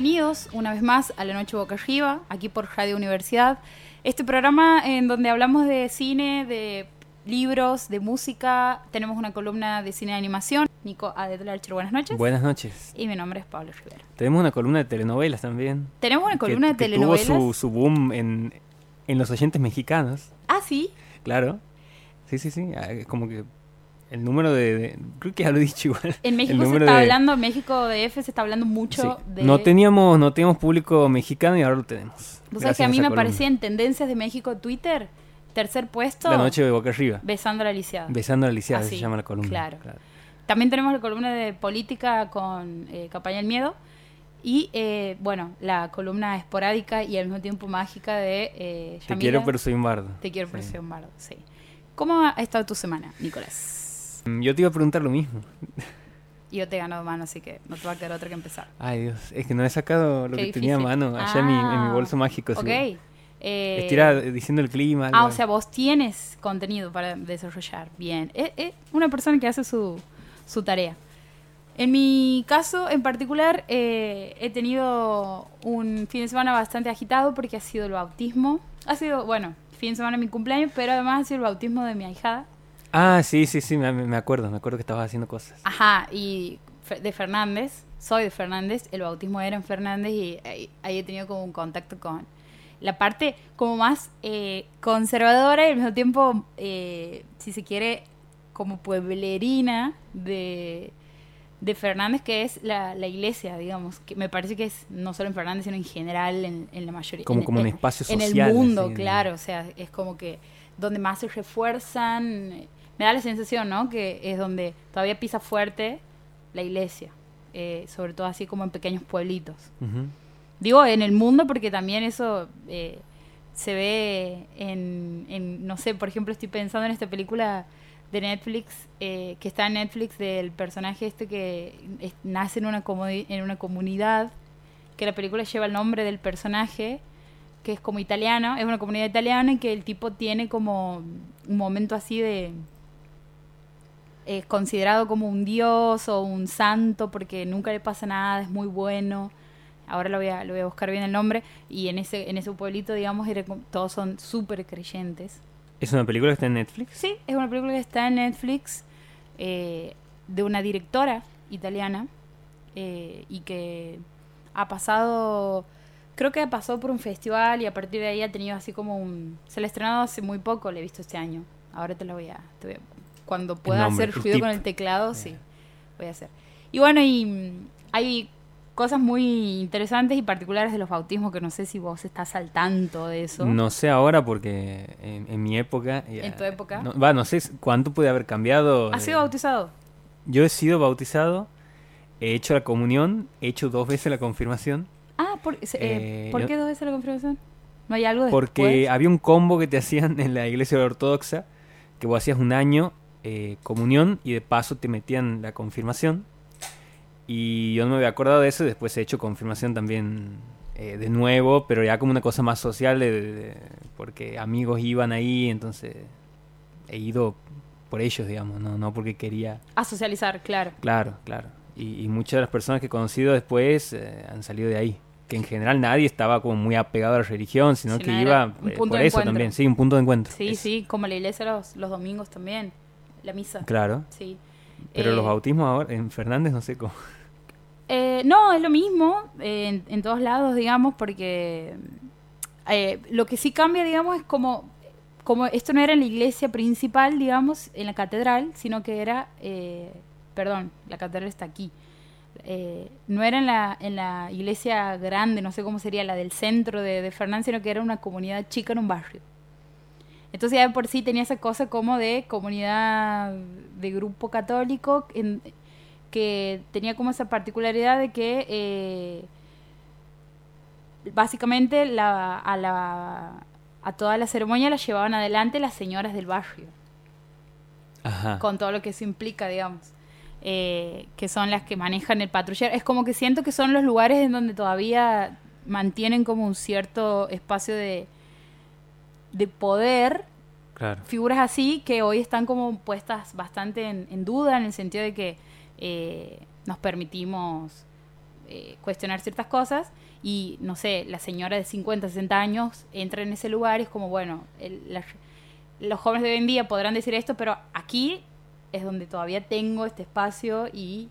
bienvenidos una vez más a La Noche Boca Arriba, aquí por Radio Universidad. Este programa en donde hablamos de cine, de libros, de música. Tenemos una columna de cine de animación. Nico Adetlarcher, buenas noches. Buenas noches. Y mi nombre es Pablo Rivera. Tenemos una columna de telenovelas también. Tenemos una columna que, de que telenovelas. tuvo su, su boom en, en los oyentes mexicanos, Ah, sí. claro. Sí, sí, sí. ah, es Como que el número de, de- Creo que ya lo he dicho igual. En México se está de- hablando, México DF se está hablando mucho Sí. de... No teníamos, no teníamos público mexicano y ahora lo tenemos. Vos sabés que a mí me columna. aparecía en tendencias de México Twitter, tercer puesto, La noche de boca arriba. besando a la lisiada. Besando a la lisiada Así, se llama la columna. claro. También tenemos la columna de política con eh, Campaña del Miedo. Y, eh, bueno, la columna esporádica y al mismo tiempo mágica de eh, Te quiero, pero soy un bardo. Te quiero, Sí. pero soy un bardo, sí. ¿Cómo ha estado tu semana, Nicolás? Mm, Yo te iba a preguntar lo mismo. Yo te he ganado mano, así que no te va a quedar otra que empezar. Ay, Dios. Es que no he sacado lo Qué que tenía a difícil. mano allá en, mi, en mi Ah, bolso mágico. sí. Ok. Eh, Estira diciendo el clima. Ah, algo. o sea, vos tienes contenido para desarrollar. Bien. Es, es una persona que hace su, su tarea. En mi caso en particular, eh, he tenido un fin de semana bastante agitado porque ha sido el bautismo. Ha sido, bueno, fin de semana de mi cumpleaños, pero además ha sido el bautismo de mi ahijada. Ah, sí, sí, sí, me, me acuerdo, me acuerdo que estabas haciendo cosas. Ajá, y de Fernández, soy de Fernández, el bautismo era en Fernández y ahí, he tenido como un contacto con la parte como más eh, conservadora y al mismo tiempo, eh, si se quiere, como pueblerina de, de Fernández, que es la, la iglesia, digamos, que me parece que es no solo en Fernández, sino en general en, en la mayoría. Como, en, como un en- espacio en social. el mundo, claro, o sea, es como que donde más se refuerzan, me da la sensación, ¿no? Que es donde todavía pisa fuerte la iglesia, eh, sobre todo así como en pequeños pueblitos. Digo en el mundo porque también eso eh, se ve en, en, no sé, por ejemplo estoy pensando en esta película de Netflix, eh, que está en Netflix del personaje este que es- nace en una, en una comunidad, que la película lleva el nombre del personaje, que es como italiano, es una comunidad italiana y que el tipo tiene como un momento así de... Es considerado como un dios o un santo porque nunca le pasa nada, es muy bueno. Ahora lo voy a, lo voy a buscar bien el nombre. Y en ese, en ese pueblito, digamos, todos son súper creyentes. ¿Es una película que está en Netflix? Sí, es una película que está en Netflix eh, de una directora italiana eh, y que ha pasado, creo que ha pasado por un festival y a partir de ahí ha tenido así como un... Se la ha estrenado hace muy poco, la he visto este año. Ahora te la voy a... te voy a- cuando pueda nombre, hacer ruido con el teclado, sí, Bien. voy a hacer. Y bueno, y mm, hay cosas muy interesantes y particulares de los bautismos que no sé si vos estás al tanto de eso. No sé ahora porque en, en mi época... ya- ¿En tu época? No, va, no sé cuánto puede haber cambiado. ¿Has eh, sido bautizado? Yo he sido bautizado, he hecho la comunión, he hecho dos veces la confirmación, Ah, ¿por, eh, Eh, ¿por qué dos veces la confirmación? ¿No hay algo porque después? había un combo que te hacían en la iglesia ortodoxa, que vos hacías un año eh, comunión y de paso te metían la confirmación. Y yo no me había acordado de eso, y después he hecho confirmación también eh, de nuevo, pero ya como una cosa más social, de- de- de- porque amigos iban ahí, entonces he ido por ellos, digamos, no, no porque quería... A socializar, claro. Claro, claro. Y, y muchas de las personas que he conocido después eh, han salido de ahí. Que en general nadie estaba como muy apegado a la religión, sino que iba eh, por eso encuentro. también. Sí, un punto de encuentro. Sí, eso. sí, como la iglesia los, los domingos también. La misa. Claro. Sí. Pero Eh, los bautismos ahora, en Fernández no sé cómo. eh, no, es lo mismo eh, en, en todos lados, digamos, porque eh, lo que sí cambia, digamos, es como, como esto no era en la iglesia principal, digamos, en la catedral, sino que era, eh, perdón, la catedral está aquí. Eh, no era en la, en la iglesia grande, no sé cómo sería la del centro de, de Fernández, sino que era una comunidad chica en un barrio. Entonces ya de por sí tenía esa cosa como de comunidad de grupo católico en- que tenía como esa particularidad de que eh, básicamente la, a, la, a toda la ceremonia la llevaban adelante las señoras del barrio Ajá. con todo lo que eso implica, digamos. Eh, que son las que manejan el patrullero. Es como que siento que son los lugares en donde todavía mantienen como un cierto espacio de, de poder, Claro. figuras así que hoy están como puestas bastante en, en duda en el sentido de que eh, nos permitimos eh, cuestionar ciertas cosas y, no sé, la señora de 50, 60 años entra en ese lugar y es como, bueno, el- la- los jóvenes de hoy en día podrán decir esto, pero aquí es donde todavía tengo este espacio y,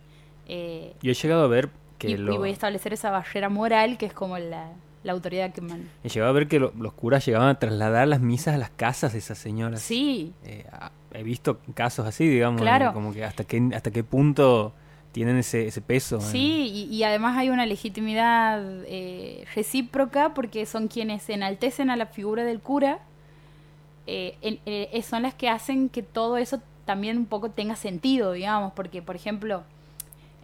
eh, Yo he llegado a ver que y, y lo- voy a establecer esa barrera moral que es como la, la autoridad que manda. he llegado a ver que lo- los curas llegaban a trasladar las misas a las casas de esas señoras. Sí, Eh, he visto casos así, digamos, Claro. como que hasta qué hasta qué punto tienen ese, ese peso. Sí, y, y además hay una legitimidad eh, recíproca porque son quienes enaltecen a la figura del cura, eh, en- eh, son las que hacen que todo eso también un poco tenga sentido, digamos, porque por ejemplo,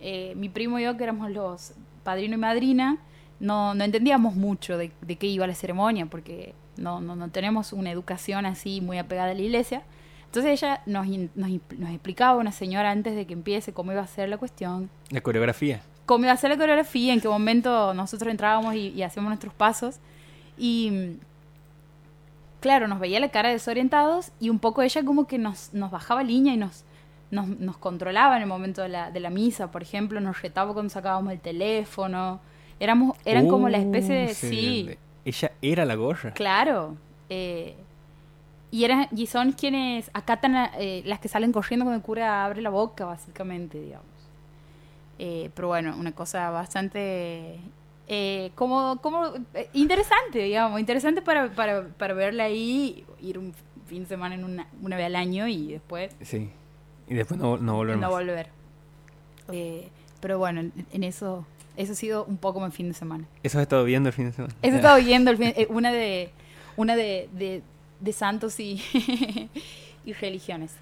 eh, mi primo y yo, que éramos los padrino y madrina, no, no entendíamos mucho de, de qué iba la ceremonia, porque no, no, no tenemos una educación así muy apegada a la iglesia. Entonces ella nos, nos, nos explicaba, una señora, antes de que empiece, cómo iba a ser la cuestión, La coreografía. cómo iba a ser la coreografía, en qué momento nosotros entrábamos y, y hacíamos nuestros pasos. Y claro, nos veía la cara desorientados y un poco ella como que nos, nos bajaba línea y nos, nos, nos controlaba en el momento de la, de la misa, por ejemplo, nos retaba cuando sacábamos el teléfono. Éramos, eran como la especie de... Uh, Sí, Ella era la gorra. claro. eh, y, eran, y son quienes acatan a- eh, las que salen corriendo cuando el cura abre la boca, básicamente, digamos. Eh, pero bueno, una cosa bastante eh, como, como interesante, digamos, interesante para, para, para verla ahí, ir un fin de semana en una, una vez al año y después Sí. Y después no, no volver no más. volver. Pero bueno, en, en eso, eso ha sido un poco mi fin de semana. Eso has estado viendo el fin de semana. Eso he estado viendo el fin- eh, una de una de, de, de santos y, y religiones.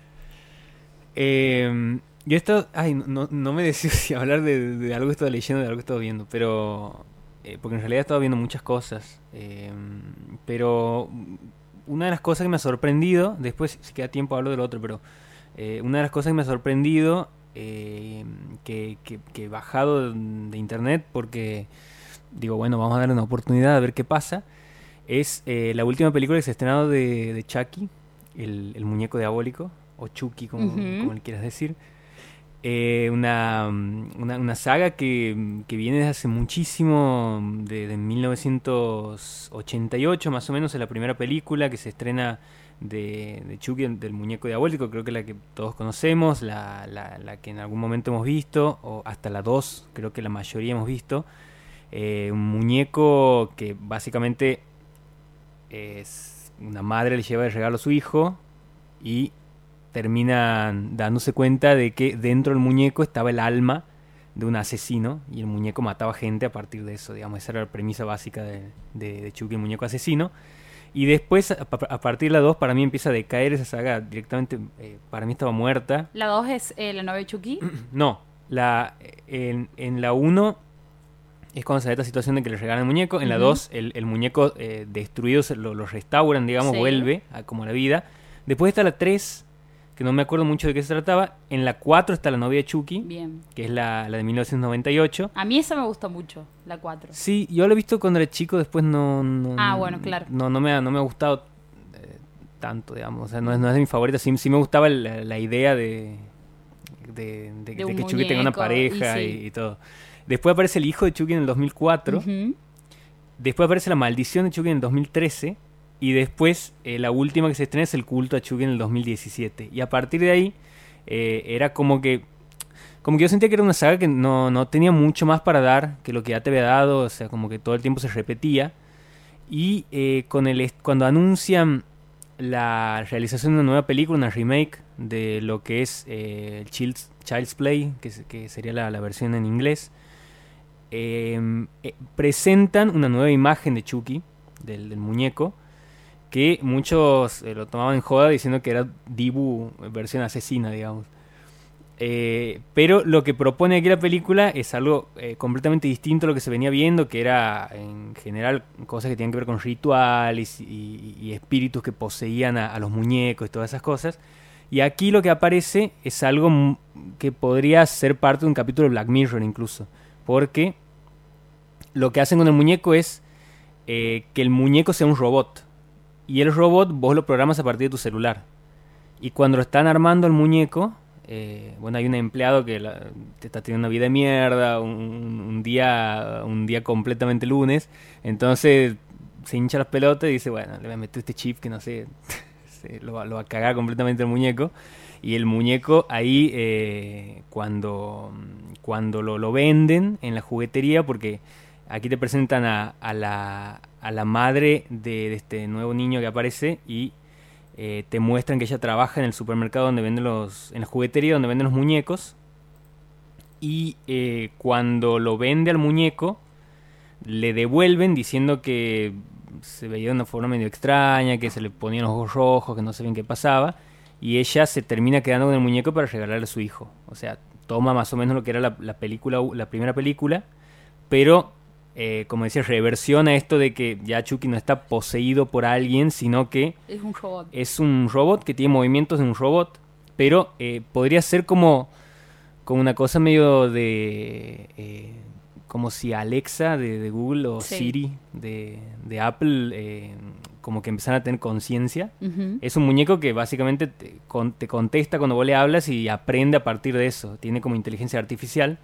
Eh, yo he estado... Ay, no, no me decido si hablar de, de algo que he estado leyendo de algo que he estado viendo, pero... eh, porque en realidad he estado viendo muchas cosas. eh, pero una de las cosas que me ha sorprendido, después si queda tiempo hablo del otro, pero eh, una de las cosas que me ha sorprendido, eh, que, que, que he bajado de internet porque digo, bueno, vamos a darle una oportunidad a ver qué pasa, es eh, la última película que se ha estrenado de, de Chucky, el, el muñeco diabólico, o Chucky, como, le quieras decir. Eh, una, una, una saga que, que viene desde hace muchísimo, de, de 1988 más o menos, es la primera película que se estrena de, Chucky, del muñeco diabólico, creo que la que todos conocemos, la, la, que en algún momento hemos visto, o hasta la 2, creo que la mayoría hemos visto. Eh, un muñeco que básicamente es una madre le lleva de regalo a su hijo y terminan dándose cuenta de que dentro del muñeco estaba el alma de un asesino y el muñeco mataba gente a partir de eso, digamos, esa era la premisa básica de, de Chucky, el muñeco asesino. Y después, a, pa- a partir de la 2, para mí empieza a decaer esa saga directamente, eh, para mí estaba muerta. La 2 es eh, la novia de Chucky. No, la, en, en la 1 es cuando se da esta situación de que le regalan el muñeco. En la Ujú. 2 el, el muñeco eh, destruido se lo, lo restauran, digamos, Sí. vuelve a como la vida. Después está la 3, que no me acuerdo mucho de qué se trataba. En la 4 está la novia de Chucky, Bien. que es la, la de 1998. A mí esa me gusta mucho, la 4. Sí, yo lo he visto cuando era chico, después no... no Ah, bueno, claro. No, no, me, ha, no me ha gustado eh, tanto, digamos. O sea, no es, no es de mi favorita. Sí, sí me gustaba la, la idea de, de, de- de un que Chucky tenga una pareja y, sí. y todo. Después aparece el hijo de Chucky en el 2004. Ujú. Después aparece la maldición de Chucky en el 2013. Y después eh, la última que se estrena es el culto a Chucky en el 2017. Y a partir de ahí eh, era como que... Como que yo sentía que era una saga que no, no tenía mucho más para dar que lo que ya te había dado. O sea, como que todo el tiempo se repetía. Y eh, con el cuando anuncian la realización de una nueva película, una remake de lo que es Child's, Child's Play, que, se- que sería la, versión en inglés, eh, presentan una nueva imagen de Chucky, del muñeco, que muchos eh, lo tomaban en joda diciendo que era Dibu versión asesina, digamos. Eh, pero lo que propone aquí la película es algo eh, completamente distinto a lo que se venía viendo, que era en general cosas que tenían que ver con rituales y, espíritus que poseían a, a los muñecos y todas esas cosas. Y aquí lo que aparece es algo que podría ser parte de un capítulo de Black Mirror incluso. Porque lo que hacen con el muñeco es que el muñeco sea un robot. Y el robot vos lo programas a partir de tu celular. Y cuando lo están armando el muñeco, eh, bueno, hay un empleado que te está teniendo una vida de mierda, un, día un día completamente lunes, entonces se hincha las pelotas y dice, bueno, le voy a meter este chip que no sé, lo, va- a cagar completamente el muñeco. Y el muñeco ahí, eh, cuando, cuando lo, venden en la juguetería, porque aquí te presentan a la, a la madre de, este nuevo niño que aparece y eh, te muestran que ella trabaja en el supermercado donde venden los, en la juguetería donde venden los muñecos. Y eh, cuando lo vende al muñeco, le devuelven diciendo que se veía de una forma medio extraña, que se le ponían los ojos rojos, que no sabían qué pasaba. Y ella se termina quedando con el muñeco para regalarle a su hijo. O sea, toma más o menos lo que era la, la película, la primera película, pero eh, como decía, reversiona esto de que ya Chucky no está poseído por alguien, sino que Es un robot. es un robot que tiene movimientos de un robot, pero eh, podría ser como, como una cosa medio de... eh, como si Alexa de, de Google o Sí. Siri de, de Apple eh, como que empezaran a tener conciencia. Es un muñeco que básicamente te, con- te contesta cuando vos le hablas y aprende a partir de eso. Tiene como inteligencia artificial.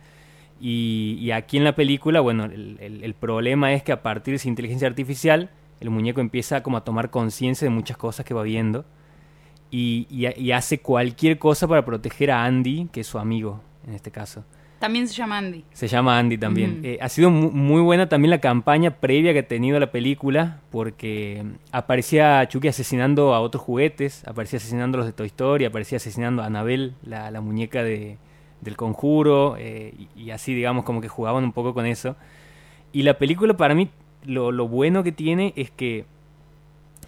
Y, y aquí en la película, bueno, el, el- el problema es que a partir de esa inteligencia artificial, el muñeco empieza como a tomar conciencia de muchas cosas que va viendo. Y, y ha- y hace cualquier cosa para proteger a Andy, que es su amigo en este caso. También se llama Andy. Se llama Andy también. Eh, ha sido mu- muy buena también la campaña previa que ha tenido la película, porque aparecía Chucky asesinando a otros juguetes, aparecía asesinando a los de Toy Story, aparecía asesinando a Annabelle, la, la muñeca de, del conjuro, eh, y, así, digamos, como que jugaban un poco con eso. Y la película, para mí, lo, lo bueno que tiene es que,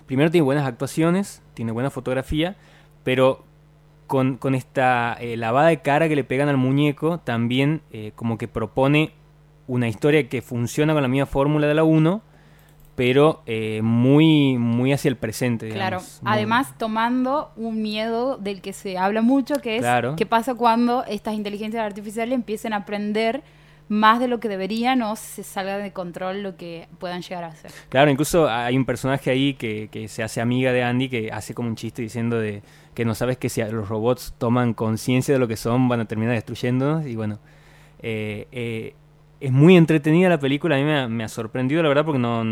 primero, tiene buenas actuaciones, tiene buena fotografía, pero con, con esta eh, lavada de cara que le pegan al muñeco, también eh, como que propone una historia que funciona con la misma fórmula de la 1, pero eh, muy, muy hacia el presente. Claro. Muy- Además, tomando un miedo del que se habla mucho, que es Claro. qué pasa cuando estas inteligencias artificiales empiecen a aprender más de lo que deberían o se salga de control lo que puedan llegar a hacer. Claro, incluso hay un personaje ahí que, que se hace amiga de Andy que hace como un chiste diciendo de que no sabes que si los robots toman conciencia de lo que son van a terminar destruyéndonos y bueno, eh, eh, es muy entretenida la película, a mí me ha, sorprendido la verdad porque no,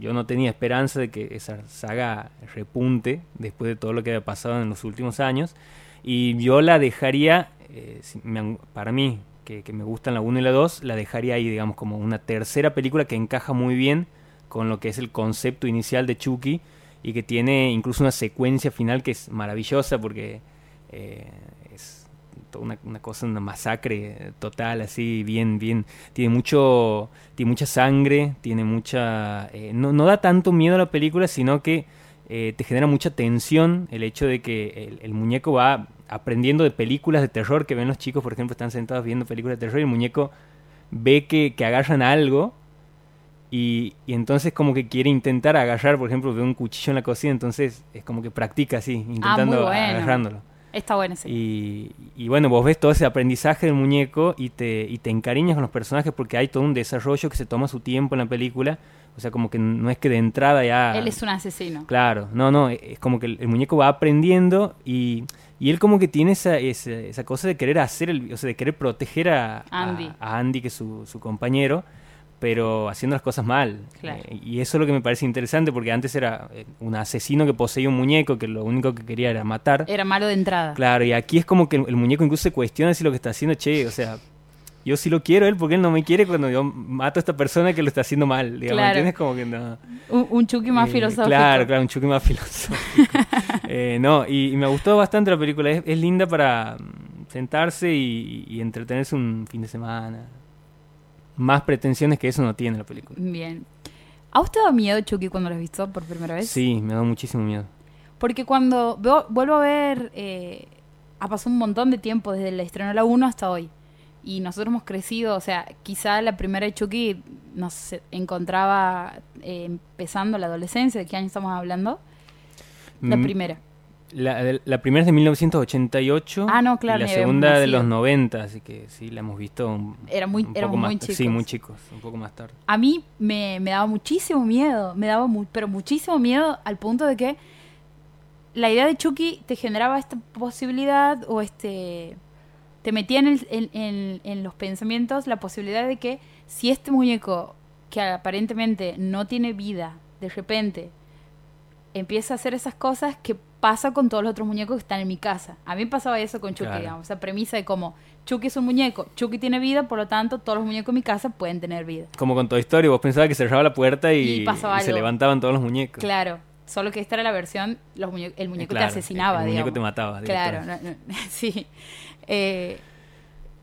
yo no tenía esperanza de que esa saga repunte después de todo lo que había pasado en los últimos años. Y yo la dejaría, eh, para mí, que, me gustan la 1 y la 2, la dejaría ahí, digamos, como una tercera película que encaja muy bien con lo que es el concepto inicial de Chucky y que tiene incluso una secuencia final que es maravillosa porque eh, una, una cosa, una masacre total, así, bien, bien. Tiene mucho, tiene mucha sangre, tiene mucha... eh, no, no da tanto miedo a la película, sino que eh, te genera mucha tensión el hecho de que el, el muñeco va aprendiendo de películas de terror que ven los chicos, por ejemplo, están sentados viendo películas de terror y el muñeco ve que, que agarran algo y, y entonces como que quiere intentar agarrar, por ejemplo, ve un cuchillo en la cocina, entonces es como que practica así, intentando bueno. agarrándolo. Está bueno ese. Y, y bueno, vos ves todo ese aprendizaje del muñeco y te, y te encariñas con los personajes porque hay todo un desarrollo que se toma su tiempo en la película. O sea, como que no es que de entrada ya... Él es un asesino. Claro, no, no, es como que el, el muñeco va aprendiendo y, y él como que tiene esa, esa, esa cosa de querer hacer, el, o sea, de querer proteger a a- Andy. a Andy, que es su, su compañero, pero haciendo las cosas mal. Claro. Eh, y eso es lo que me parece interesante porque antes era eh, un asesino que poseía un muñeco que lo único que quería era matar. Era malo de entrada. Claro, y aquí es como que el, muñeco incluso se cuestiona si lo que está haciendo, che, o sea, yo sí lo quiero él porque él no me quiere cuando yo mato a esta persona que lo está haciendo mal, digamos, Claro. ¿entiendes? Como que no... Un, un Chucky más Eh, filosófico. Claro, claro, un Chucky más filosófico. Eh, no, y, y me gustó bastante la película, es, es linda para mm, sentarse y, y entretenerse un fin de semana. Más pretensiones que eso no tiene la película. Bien. ¿A usted da miedo Chucky cuando lo has visto por primera vez? Sí, me da muchísimo miedo. Porque cuando veo- vuelvo a ver, eh, ha pasado un montón de tiempo desde el estreno de la 1 hasta hoy. Y nosotros hemos crecido, o sea, quizá la primera de Chucky nos encontraba eh, empezando la adolescencia, ¿de qué año estamos hablando? La Mm, primera. La, primera es de 1988 Ah, no, claro, y la segunda de los 90, así que sí, la hemos visto un, Era muy- un éramos poco más muy Sí, chicos. muy chicos, un poco más tarde. A mí me, me daba muchísimo miedo, me daba mu- pero muchísimo miedo al punto de que la idea de Chucky te generaba esta posibilidad o este te metía en, el- en- en- en los pensamientos la posibilidad de que si este muñeco que aparentemente no tiene vida de repente empieza a hacer esas cosas que pasa con todos los otros muñecos que están en mi casa. A mí me pasaba eso con Chucky, Claro. digamos, esa premisa de como Chucky es un muñeco, Chucky tiene vida, por lo tanto todos los muñecos en mi casa pueden tener vida. Como con Toy Story, vos pensabas que cerraba la puerta y, Y pasaba y se levantaban todos los muñecos. Claro, solo que esta era la versión, los muñe- el muñeco claro, te asesinaba, el muñeco digamos. te mataba Claro, no- no- sí. Eh,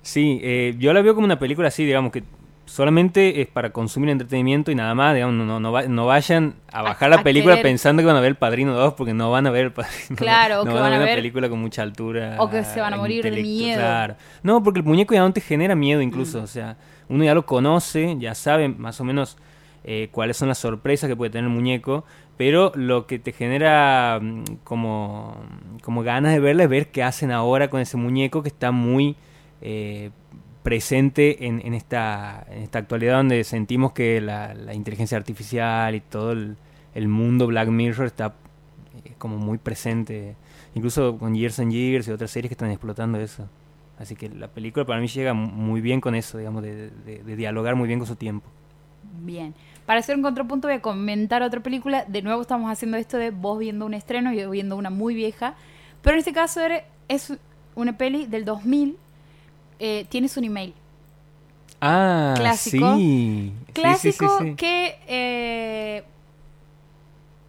Sí, eh, yo la veo como una película así, digamos, que solamente es para consumir entretenimiento y nada más, digamos, no, no, va- no vayan a bajar a la película querer- pensando que van a ver El Padrino 2 porque no van a ver El Padrino Claro, no que van, van a ver una película con mucha altura. o que se van a morir de miedo. Claro. No, porque el muñeco ya no te genera miedo incluso, Mm. o sea, uno ya lo conoce, ya sabe más o menos eh, cuáles son las sorpresas que puede tener el muñeco, pero lo que te genera mm, como, como ganas de verla es ver qué hacen ahora con ese muñeco que está muy eh, presente en, en esta, en esta actualidad donde sentimos que la, la inteligencia artificial y todo el, el mundo Black Mirror está eh, como muy presente, incluso con Years and Years y otras series que están explotando eso. Así que la película para mí llega mu- muy bien con eso, digamos, de, de- de dialogar muy bien con su tiempo. bien. Para hacer un contrapunto voy a comentar otra película. De nuevo estamos haciendo esto de vos viendo un estreno y yo viendo una muy vieja. Pero en este caso es una peli del 2000. Eh, tienes un email. Ah, Clásico. sí. Sí, sí, sí, Clásico que eh,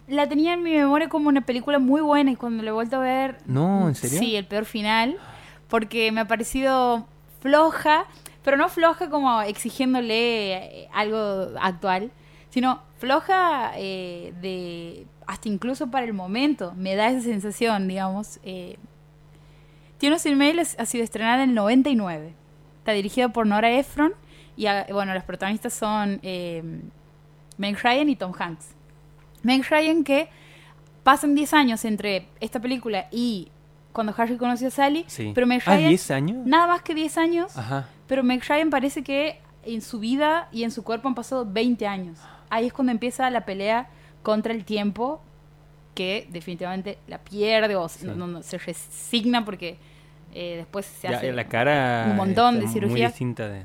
la tenía en mi memoria como una película muy buena y cuando la he vuelto a ver... No, ¿en serio? Sí, el peor final. Porque me ha parecido floja, pero no floja como exigiéndole eh, algo actual, sino floja eh, de hasta incluso para el momento. Me da esa sensación, digamos. Eh, Tiene unos emails ha sido estrenada en el 99. Está dirigida por Nora Ephron y ah, bueno, los protagonistas son eh, Meg Ryan y Tom Hanks. Meg Ryan que pasan 10 años entre esta película y cuando Harry conoció a Sally, Sí. pero Meg Ah, Ryan 10 años. nada más que 10 años, Ajá. pero Meg Ryan parece que en su vida y en su cuerpo han pasado 20 años. Ahí es cuando empieza la pelea contra el tiempo que definitivamente la pierde o Sí. no, no, se resigna porque eh, después se Ya, hace la cara un montón de está Muy cirugía. distinta de...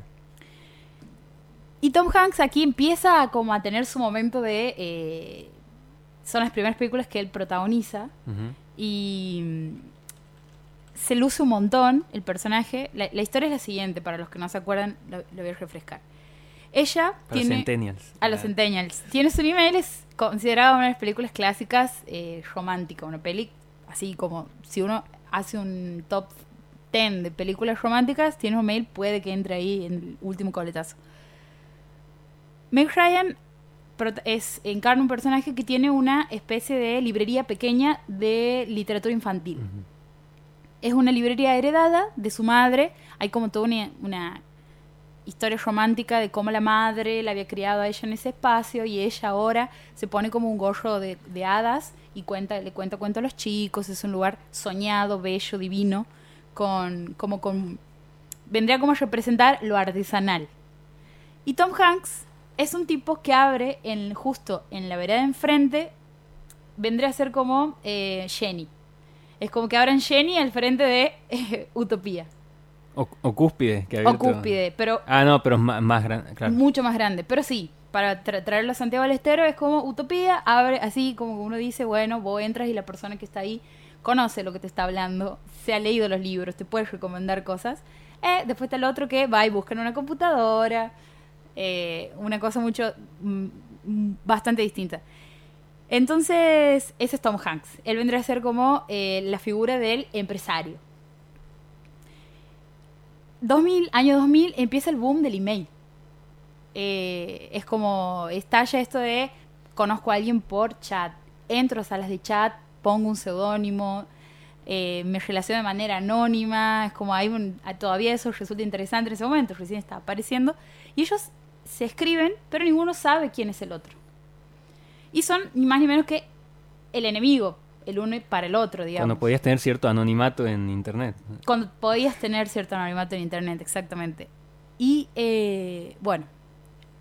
Y Tom Hanks aquí empieza a como a tener su momento de... eh, son las primeras películas que él protagoniza y mm, se luce un montón el personaje. La, la historia es la siguiente, para los que no se acuerdan, lo, lo voy a refrescar. Ella Para tiene... Centennials. A los Centennials. Tiene su nivel, es considerada una de las películas clásicas eh, romántica. Una peli así como si uno hace un top 10 de películas románticas, tiene un mail, puede que entre ahí en el último coletazo. Meg Ryan es, encarna un personaje que tiene una especie de librería pequeña de literatura infantil. Es una librería heredada de su madre. Hay como toda una, una historia romántica de cómo la madre la había criado a ella en ese espacio y ella ahora se pone como un gorro de, de hadas y cuenta, le cuenta cuentos a los chicos. Es un lugar soñado, bello, divino, con como con vendría como a representar lo artesanal. Y Tom Hanks es un tipo que abre en justo en la vereda de enfrente vendría a ser como eh, Jenny. Es como que abran Jenny al frente de eh, Utopía. O, o Cúspide. Que ha O Cúspide, pero Ah, no, pero es más, más grande, claro. mucho más grande. Pero sí, para tra- traerlo a Santiago del Estero es como Utopía, abre así como uno dice, bueno, vos entras y la persona que está ahí conoce lo que te está hablando, se ha leído los libros, te puede recomendar cosas. Eh, después está el otro que va y busca en una computadora, eh, una cosa mucho, mm, bastante distinta. Entonces, ese es Tom Hanks. Él vendría a ser como eh, la figura del empresario. 2000, año 2000, empieza el boom del email. Eh, es como estalla esto de conozco a alguien por chat, entro a salas de chat, pongo un seudónimo, eh, me relaciono de manera anónima, es como hay un, a- todavía eso resulta interesante en ese momento, recién está apareciendo, y ellos se escriben, pero ninguno sabe quién es el otro. Y son ni más ni menos que el enemigo, el uno para el otro, digamos. Cuando podías tener cierto anonimato en internet. Cuando podías tener cierto anonimato en internet, exactamente. Y eh, bueno,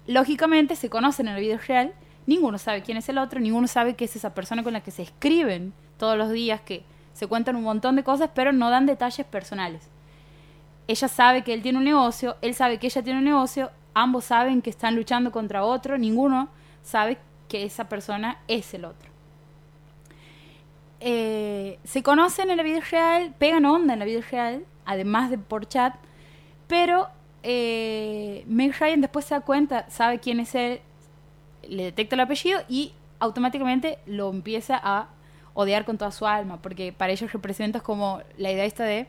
lógicamente se conocen en la vida real, ninguno sabe quién es el otro, ninguno sabe que es esa persona con la que se escriben todos los días, que se cuentan un montón de cosas, pero no dan detalles personales. Ella sabe que él tiene un negocio, él sabe que ella tiene un negocio, ambos saben que están luchando contra otro, ninguno sabe que esa persona es el otro. Eh, se conocen en la vida real, pegan onda en la vida real, además de por chat, pero eh, Meg Ryan después se da cuenta, sabe quién es él, le detecta el apellido y automáticamente lo empieza a odiar con toda su alma, porque para ellos representa como la idea esta de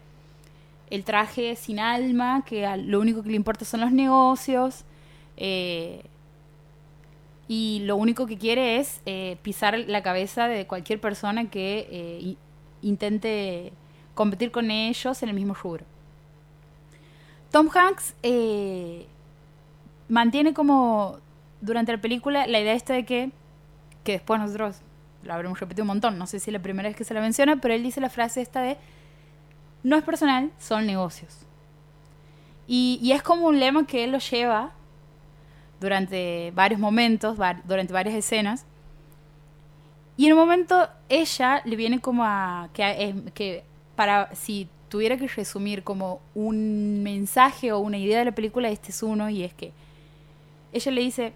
el traje sin alma, que lo único que le importa son los negocios, eh, y lo único que quiere es eh, pisar la cabeza de cualquier persona que eh, intente competir con ellos en el mismo rubro. Tom Hanks mantiene como durante la película la idea esta de que, que después nosotros lo habremos repetido un montón, no sé si es la primera vez que se la menciona, pero él dice la frase esta de, no es personal, son negocios. Y, y es como un lema que él lo lleva durante varios momentos, durante varias escenas. Y en un momento ella le viene como a... que, que para si tuviera que resumir como un mensaje o una idea de la película, este es uno, y es que ella le dice,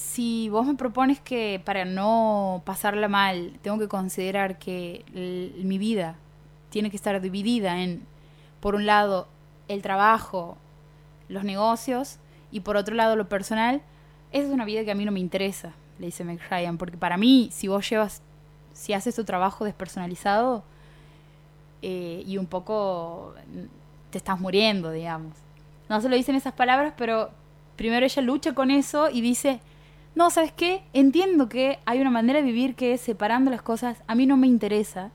si vos me propones que para no pasarla mal tengo que considerar que mi vida tiene que estar dividida en, por un lado, el trabajo, los negocios y por otro lado lo personal, esa es una vida que a mí no me interesa, le dice Meg porque para mí, si vos llevas, si haces tu trabajo despersonalizado eh, y un poco te estás muriendo, digamos. No se lo dicen esas palabras, pero primero ella lucha con eso y dice, no, ¿sabes qué? Entiendo que hay una manera de vivir que es separando las cosas, a mí no me interesa,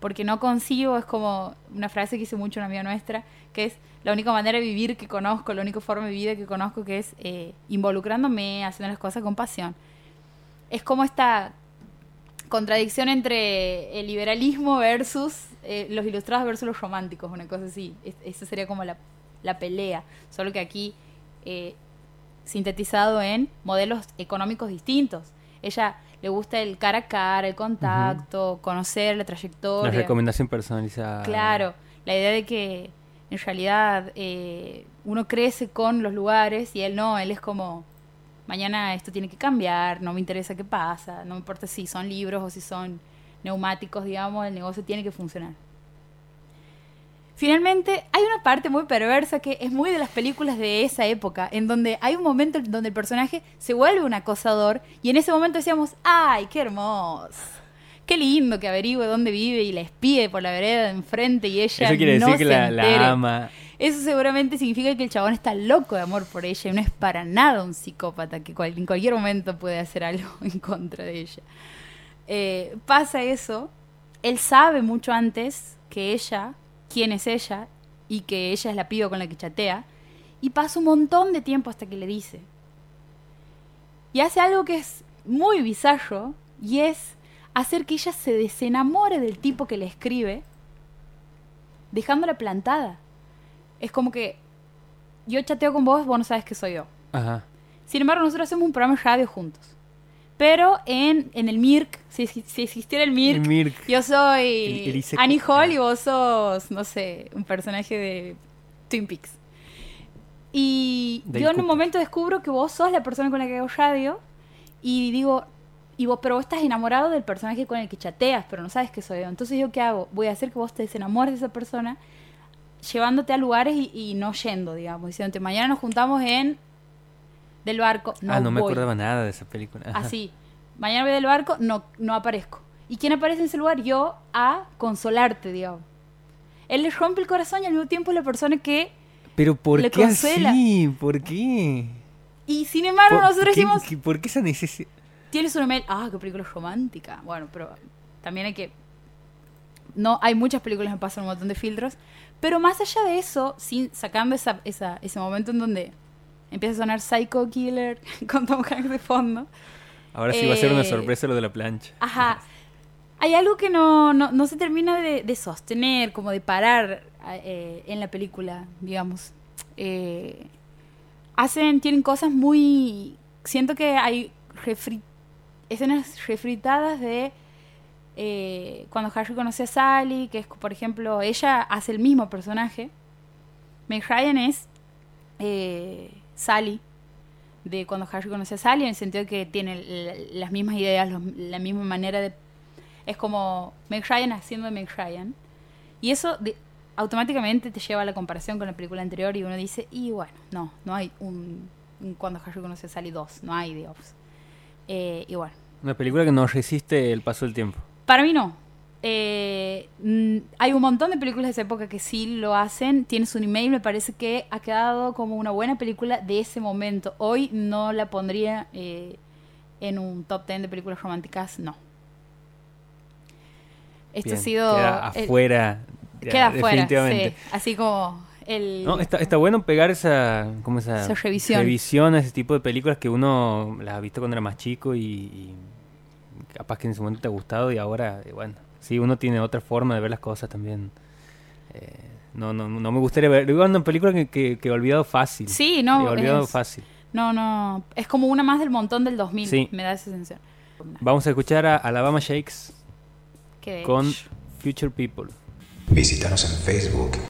porque no consigo, es como una frase que hice mucho una amiga nuestra, que es la única manera de vivir que conozco, la única forma de vida que conozco, que es eh, involucrándome, haciendo las cosas con pasión. Es como esta contradicción entre el liberalismo versus eh, los ilustrados versus los románticos, una cosa así. esa sería como la, la, pelea, solo que aquí eh, sintetizado en modelos económicos distintos. Ella le gusta el cara a cara, el contacto, conocer la trayectoria. La recomendación personalizada. Claro, la idea de que en realidad eh, uno crece con los lugares y él no, él es como, mañana esto tiene que cambiar, no me interesa qué pasa, no me importa si son libros o si son neumáticos, digamos, el negocio tiene que funcionar. Finalmente, hay una parte muy perversa que es muy de las películas de esa época, en donde hay un momento en donde el personaje se vuelve un acosador y en ese momento decíamos, ¡ay, qué hermoso! Qué lindo que averigüe dónde vive y la espíe por la vereda de enfrente y ella Eso quiere no decir que la, la ama. Eso seguramente significa que el chabón está loco de amor por ella y no es para nada un psicópata que cual- en cualquier momento puede hacer algo en contra de ella. Eh, pasa eso, él sabe mucho antes que ella, quién es ella y que ella es la piba con la que chatea y pasa un montón de tiempo hasta que le dice. Y hace algo que es muy bizarro y es hacer que ella se desenamore del tipo que le escribe dejándola plantada. Es como que yo chateo con vos, vos no sabes que soy yo. Ajá. Sin embargo, nosotros hacemos un programa de radio juntos. Pero en, en el MIRC, si, si existiera el MIRC, El Mirk. yo soy El- el Isekai. Annie Hall y vos sos, no sé, un personaje de Twin Peaks. Y yo en un momento descubro que vos sos la persona con la que hago radio y digo, y vos, pero vos estás enamorado del personaje con el que chateas, pero no sabes que soy yo. Entonces, ¿yo qué hago? Voy a hacer que vos te desenamores de esa persona llevándote a lugares y, y no yendo, digamos, diciéndote, mañana nos juntamos en del barco. No ah, no me voy. acordaba nada de esa película. Ajá. Así. Mañana voy del barco, no, no aparezco. ¿Y quién aparece en ese lugar? Yo a consolarte, digamos. Él le rompe el corazón y al mismo tiempo es la persona que... Pero ¿por Le qué consuela. así? ¿Por qué? Y sin embargo ¿Por nosotros qué- decimos, qué- ¿Por qué esa necesidad? tienes un email, ah, qué película romántica. Bueno, pero también hay que... No, hay muchas películas que pasan un montón de filtros. Pero más allá de eso, sin, sacando esa, esa, ese momento en donde empieza a sonar Psycho Killer con Tom Hanks de fondo. Ahora sí va a ser una Eh, sorpresa lo de la plancha. Ajá. Hay algo que no, no, no se termina de, de sostener, como de parar eh, en la película, digamos. Eh, hacen, tienen cosas muy siento que hay refri- escenas refritadas de cuando Harry conoce a Sally, que es, por ejemplo, ella hace el mismo personaje. Meg Ryan es eh, Sally, de cuando Harry conoce a Sally, en el sentido que tiene las mismas ideas, los- la misma manera de... Es como Meg Ryan haciendo de Meg Ryan. Y eso de- automáticamente te lleva a la comparación con la película anterior y uno dice, y bueno, no, no hay un, un cuando Harry conoce a Sally 2, no hay, digamos. Eh, y bueno, Una película que no resiste el paso del tiempo. para mí no. Eh, mm, hay un montón de películas de esa época que sí lo hacen. Tienes un email, me parece que ha quedado como una buena película de ese momento. Hoy no la pondría eh, en un top 10 de películas románticas, no. Esto Bien, ha sido... Queda el- afuera. ya, queda afuera, sí. Así como el... No, está, está bueno pegar esa, como esa, Esa revisión. revisión a ese tipo de películas que uno las ha visto cuando era más chico y, y capaz que en ese momento te ha gustado y ahora, eh, bueno, sí, uno tiene otra forma de ver las cosas también. Eh, no, no, no me gustaría ver. Digo, una película que, que, que he olvidado fácil. Sí, no, He olvidado es- fácil. No, no. Es como una más del montón del 2000. Sí. Me da esa sensación. Vamos a escuchar a Alabama Shakes con Future People. Visítanos en Facebook.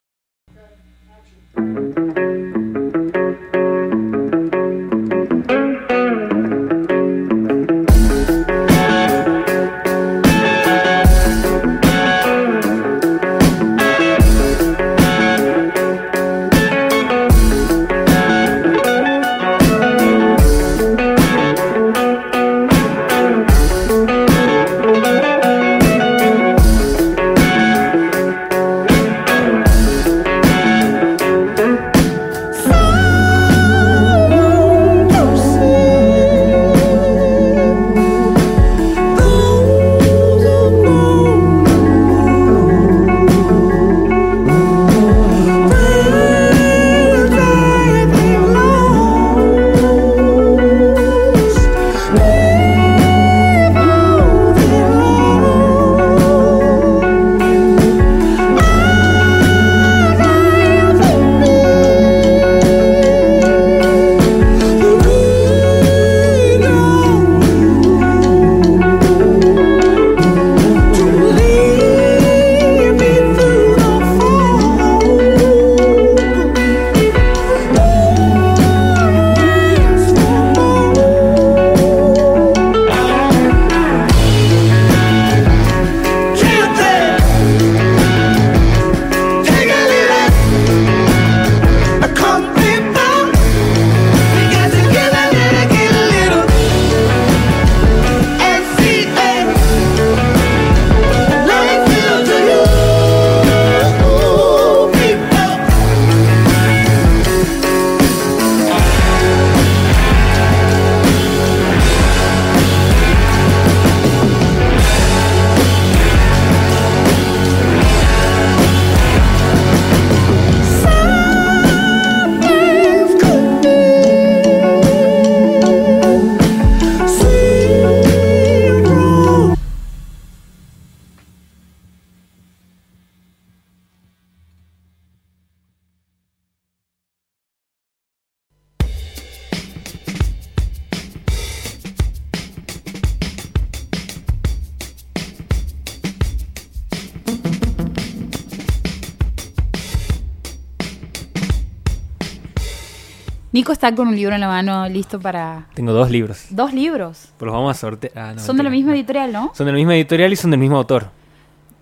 Nico está con un libro en la mano listo para... Tengo dos libros. Dos libros. Pues los vamos a sortear. Ah, no, Son de la misma editorial, ¿no? Son de la misma editorial y son del mismo autor.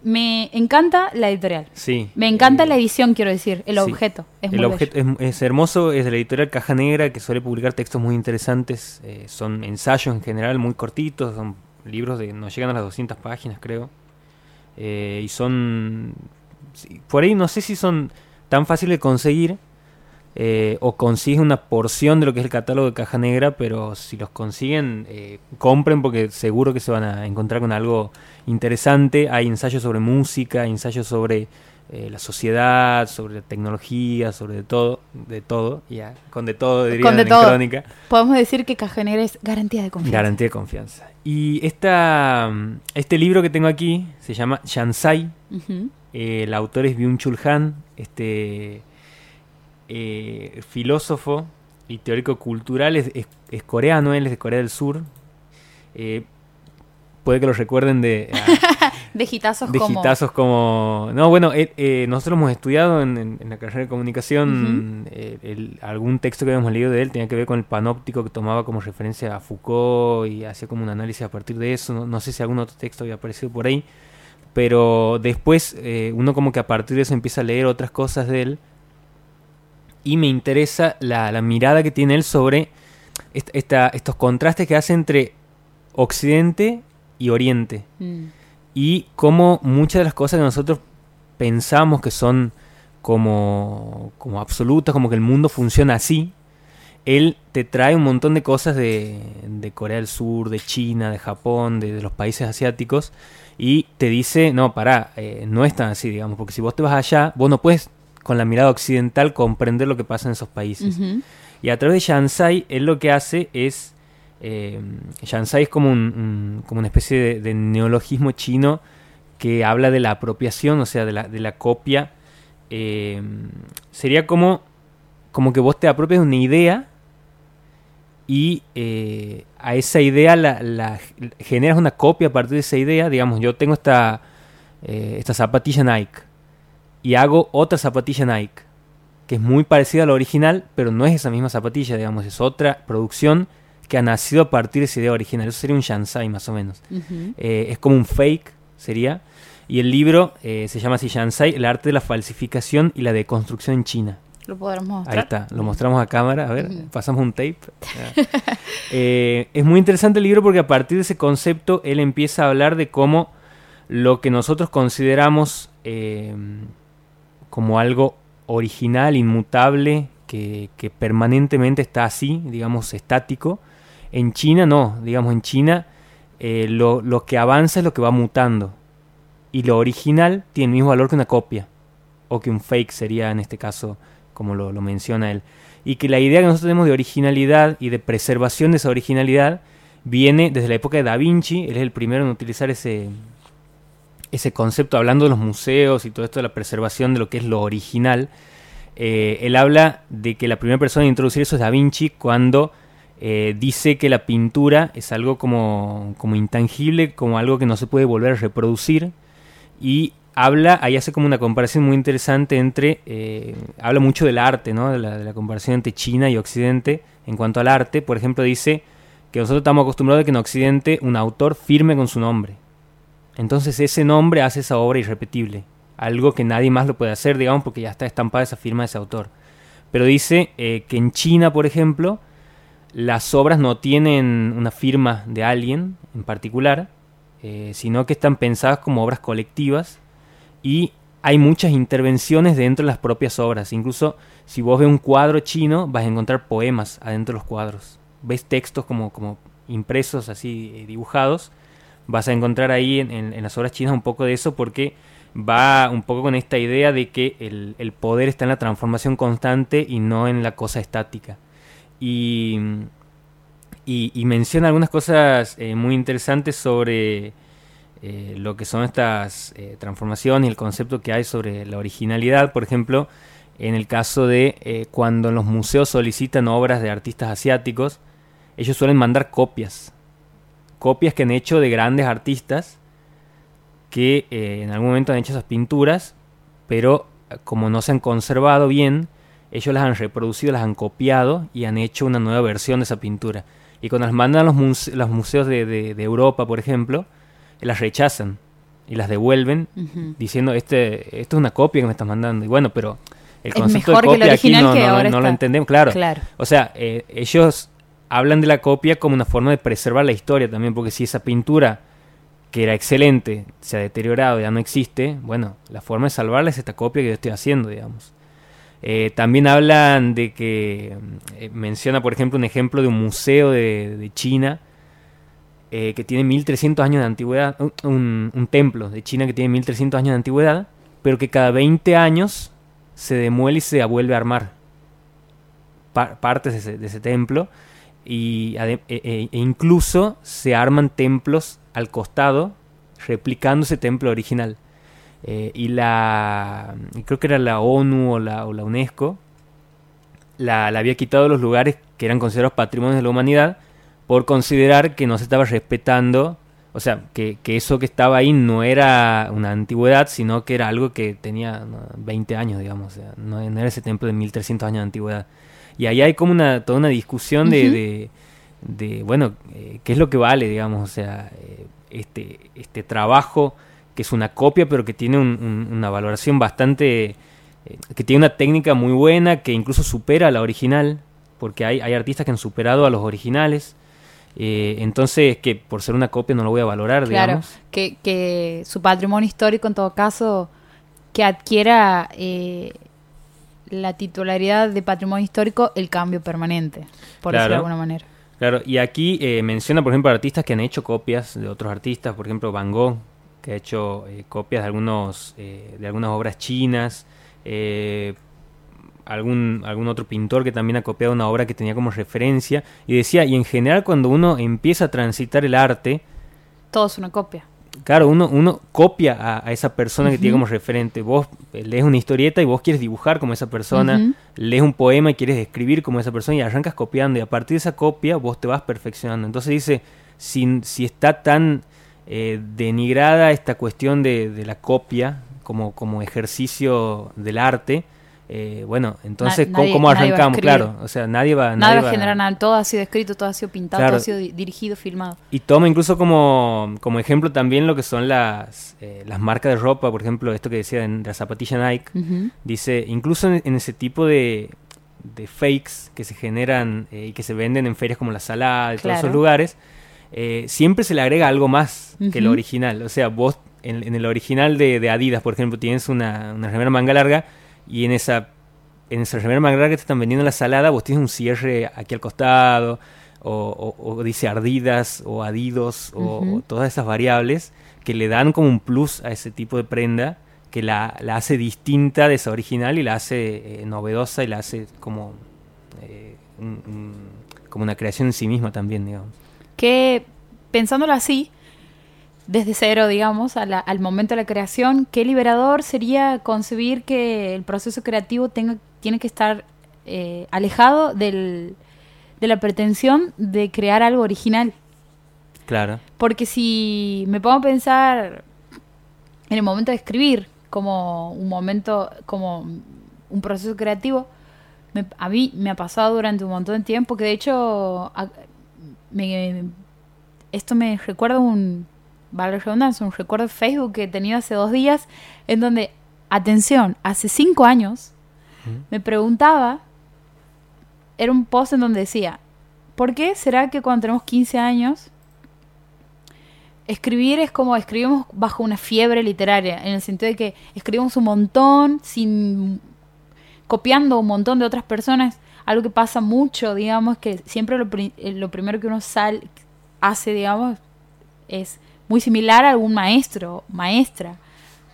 Me encanta la editorial. Sí. Me encanta Eh, la edición, quiero decir. El sí. objeto. Es el muy objeto es, es hermoso, es de la editorial Caja Negra, que suele publicar textos muy interesantes. eh, son ensayos en general muy cortitos, son libros de no llegan a las 200 páginas, creo. Eh, y son. por ahí no sé si son tan fáciles de conseguir. Eh, o consigues una porción de lo que es el catálogo de Caja Negra, pero si los consiguen, eh, compren porque seguro que se van a encontrar con algo interesante. Hay ensayos sobre música, ensayos sobre eh, la sociedad, sobre la tecnología, sobre de todo, de todo, ya, con de todo diría Con de en todo. crónica. Podemos decir que Caja Negra es garantía de confianza. Garantía de confianza. Y esta, este libro que tengo aquí se llama Shansai. Ujú. Eh, el autor es Byung-Chul Han, este eh, filósofo y teórico cultural, es, es- es coreano, él es de Corea del Sur. Eh, puede que lo recuerden de, ah, De gitazos de como... hitazos como... No, bueno, eh, eh, nosotros hemos estudiado en, en- en la carrera de comunicación el- algún texto que habíamos leído de él tenía que ver con el panóptico que tomaba como referencia a Foucault y hacía como un análisis a partir de eso. No, no sé si algún otro texto había aparecido por ahí, pero después eh, uno como que a partir de eso empieza a leer otras cosas de él y me interesa la, la mirada que tiene él sobre esta- estos contrastes que hace entre Occidente y Oriente. Mm, y cómo muchas de las cosas que nosotros pensamos que son como, como absolutas, como que el mundo funciona así, él te trae un montón de cosas de, de Corea del Sur, de China, de Japón, de, de los países asiáticos, y te dice, no, pará, eh, no es tan así, digamos, porque si vos te vas allá, vos no puedes con la mirada occidental comprender lo que pasa en esos países. Y a través de Shansai, él lo que hace es. Eh, Shansai es como, un, como una especie de, neologismo chino que habla de la apropiación, o sea, de la, de la copia. Eh, sería como, como que vos te apropias una idea y eh, a esa idea la- generas una copia a partir de esa idea. Digamos, yo tengo esta, eh, esta zapatilla Nike y hago otra zapatilla Nike que es muy parecida a la original, pero no es esa misma zapatilla, digamos, es otra producción que ha nacido a partir de esa idea original. Eso sería un Shansai más o menos. Eh, es como un fake, sería. Y el libro eh, se llama así Shansai, el arte de la falsificación y la deconstrucción en China. Lo podremos mostrar. Ahí está, lo mostramos a cámara, a ver, pasamos un tape. Eh, es muy interesante el libro porque a partir de ese concepto él empieza a hablar de cómo lo que nosotros consideramos eh, como algo original, inmutable, que, permanentemente está así, digamos, estático, en China no, digamos, en China eh, lo, lo que avanza es lo que va mutando. Y lo original tiene el mismo valor que una copia, o que un fake sería en este caso como lo, lo menciona él. Y que la idea que nosotros tenemos de originalidad y de preservación de esa originalidad viene desde la época de Da Vinci. Él es el primero en utilizar ese, ese concepto, hablando de los museos y todo esto de la preservación de lo que es lo original. Eh, él habla de que la primera persona en introducir eso es Da Vinci cuando eh, dice que la pintura es algo como, como intangible, como algo que no se puede volver a reproducir. Y habla, ahí hace como una comparación muy interesante entre, eh, habla mucho del arte, ¿no? De la, de la comparación entre China y Occidente en cuanto al arte. Por ejemplo, dice que nosotros estamos acostumbrados a que en Occidente un autor firme con su nombre. Entonces ese nombre hace esa obra irrepetible. Algo que nadie más lo puede hacer, digamos, porque ya está estampada esa firma de ese autor. Pero dice eh, que en China, por ejemplo, las obras no tienen una firma de alguien en particular, eh, sino que están pensadas como obras colectivas y hay muchas intervenciones dentro de las propias obras. Incluso si vos ves un cuadro chino, vas a encontrar poemas adentro de los cuadros. Ves textos como, como impresos, así eh, dibujados. Vas a encontrar ahí en, las obras chinas un poco de eso porque va un poco con esta idea de que el, poder está en la transformación constante y no en la cosa estática. Y, menciona algunas cosas eh, muy interesantes sobre eh, lo que son estas eh, transformaciones y el concepto que hay sobre la originalidad. Por ejemplo, en el caso de cuando los museos solicitan obras de artistas asiáticos, ellos suelen mandar copias. Copias que han hecho de grandes artistas que eh, en algún momento han hecho esas pinturas, pero eh, como no se han conservado bien, ellos las han reproducido, las han copiado y han hecho una nueva versión de esa pintura. Y cuando las mandan a los, muse- los museos de, de- de Europa, por ejemplo, las rechazan y las devuelven diciendo, este, esto es una copia que me estás mandando. Y bueno, pero el concepto de copia aquí no, que no- lo entendemos, claro. Claro. O sea, eh, ellos hablan de la copia como una forma de preservar la historia también, porque si esa pintura, que era excelente, se ha deteriorado, ya no existe, bueno, la forma de salvarla es esta copia que yo estoy haciendo, digamos. Eh, también hablan de que, eh, menciona por ejemplo un ejemplo de un museo de, China eh, que tiene 1300 años de antigüedad, un, templo de China que tiene 1300 años de antigüedad, pero que cada 20 años se demuele y se vuelve a armar pa- partes de ese templo y e, e- e incluso se arman templos al costado replicando ese templo original. Eh, y la creo que era la ONU o la, o la UNESCO la, había quitado los lugares que eran considerados patrimonios de la humanidad por considerar que no se estaba respetando, o sea, que, que eso que estaba ahí no era una antigüedad, sino que era algo que tenía ¿no? 20 años, digamos, no, no era ese templo de 1300 años de antigüedad. Y ahí hay como una, toda una discusión de, de, de, bueno, eh, qué es lo que vale, digamos, o sea, eh, este, este trabajo que es una copia, pero que tiene un- un- una valoración bastante, eh, que tiene una técnica muy buena, que incluso supera a la original, porque hay, hay artistas que han superado a los originales. Eh, entonces, que por ser una copia no lo voy a valorar, Claro, digamos. que, que su patrimonio histórico, en todo caso, que adquiera eh, la titularidad de patrimonio histórico, el cambio permanente, por decirlo Claro. de alguna manera. Claro, y aquí eh, menciona, por ejemplo, artistas que han hecho copias de otros artistas, por ejemplo, Van Gogh, que ha hecho eh, copias de algunos eh, de algunas obras chinas, eh, algún algún otro pintor que también ha copiado una obra que tenía como referencia y decía, y en general cuando uno empieza a transitar el arte, Todo es una copia. Claro, uno, uno copia a, a esa persona que tiene como referente. Vos lees una historieta y vos quieres dibujar como esa persona, lees un poema y quieres escribir como esa persona y arrancas copiando y a partir de esa copia vos te vas perfeccionando. Entonces dice, si, si está tan eh, denigrada esta cuestión de, de la copia como, como ejercicio del arte, eh, bueno, entonces, Na- ¿cómo, nadie- cómo nadie arrancamos? Claro, o sea, nadie va... Nada nadie va a generar nada, todo ha sido escrito, todo ha sido pintado, Claro. todo ha sido di- dirigido, filmado. Y toma incluso como, como ejemplo también lo que son las, eh, las marcas de ropa, por ejemplo, esto que decía en la zapatilla Nike. Ujú. Dice, incluso en, en ese tipo de, de fakes que se generan eh, y que se venden en ferias como la Salada, y todos Claro. esos lugares, eh, siempre se le agrega algo más que el Ujú. original. O sea, vos en, en el original de, de Adidas, por ejemplo, tienes una, una remera manga larga y en esa, en esa remera manga larga que te están vendiendo en la salada, vos tienes un cierre aquí al costado, o, o- o dice Ardidas o Adidos, o, todas esas variables que le dan como un plus a ese tipo de prenda que la, la hace distinta de esa original y la hace eh, novedosa y la hace como, eh, un- un- como una creación en sí misma también, digamos. que pensándolo así, desde cero, digamos, a la- al momento de la creación, qué liberador sería concebir que el proceso creativo tenga, tiene que estar eh, alejado del, de la pretensión de crear algo original. Claro. Porque si me pongo a pensar en el momento de escribir como un momento, como un proceso creativo, me- a mí me ha pasado durante un montón de tiempo que de hecho a- me- esto me recuerda un, vale la redundancia, un recuerdo de Facebook que he tenido hace dos días en donde, atención, hace cinco años me preguntaba, era un post en donde decía, ¿por qué será que cuando tenemos 15 años escribir es como escribimos bajo una fiebre literaria, en el sentido de que escribimos un montón sin copiando un montón de otras personas, algo que pasa mucho, digamos, que siempre lo, pri- eh, lo primero que uno sal, hace, digamos, es muy similar a algún maestro, maestra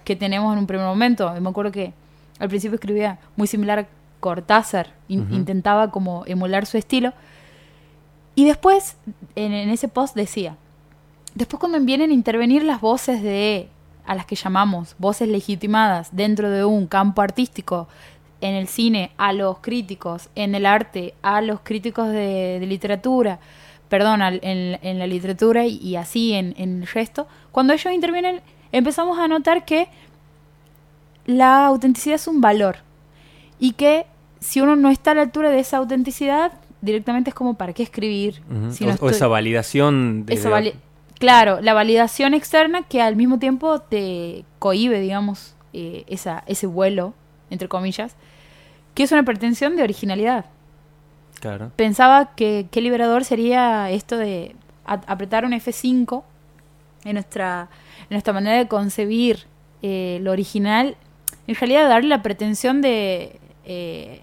que tenemos en un primer momento. Y me acuerdo que al principio escribía muy similar a Cortázar, in- intentaba como emular su estilo. Y después, en, en ese post decía, después cuando vienen a intervenir las voces de, a las que llamamos voces legitimadas dentro de un campo artístico, en el cine a los críticos, en el arte a los críticos de, de literatura, perdón, en, en la literatura y, y así en, en el resto, cuando ellos intervienen empezamos a notar que la autenticidad es un valor y que si uno no está a la altura de esa autenticidad, directamente es como para qué escribir. Si o, no o estoy- esa validación de, esa de- vali- claro, la validación externa que al mismo tiempo te cohibe, digamos, eh, esa, ese vuelo, entre comillas, que es una pretensión de originalidad. Pensaba que qué liberador sería esto de apretar un F5 en nuestra, en nuestra manera de concebir eh, lo original, en realidad darle la pretensión de eh,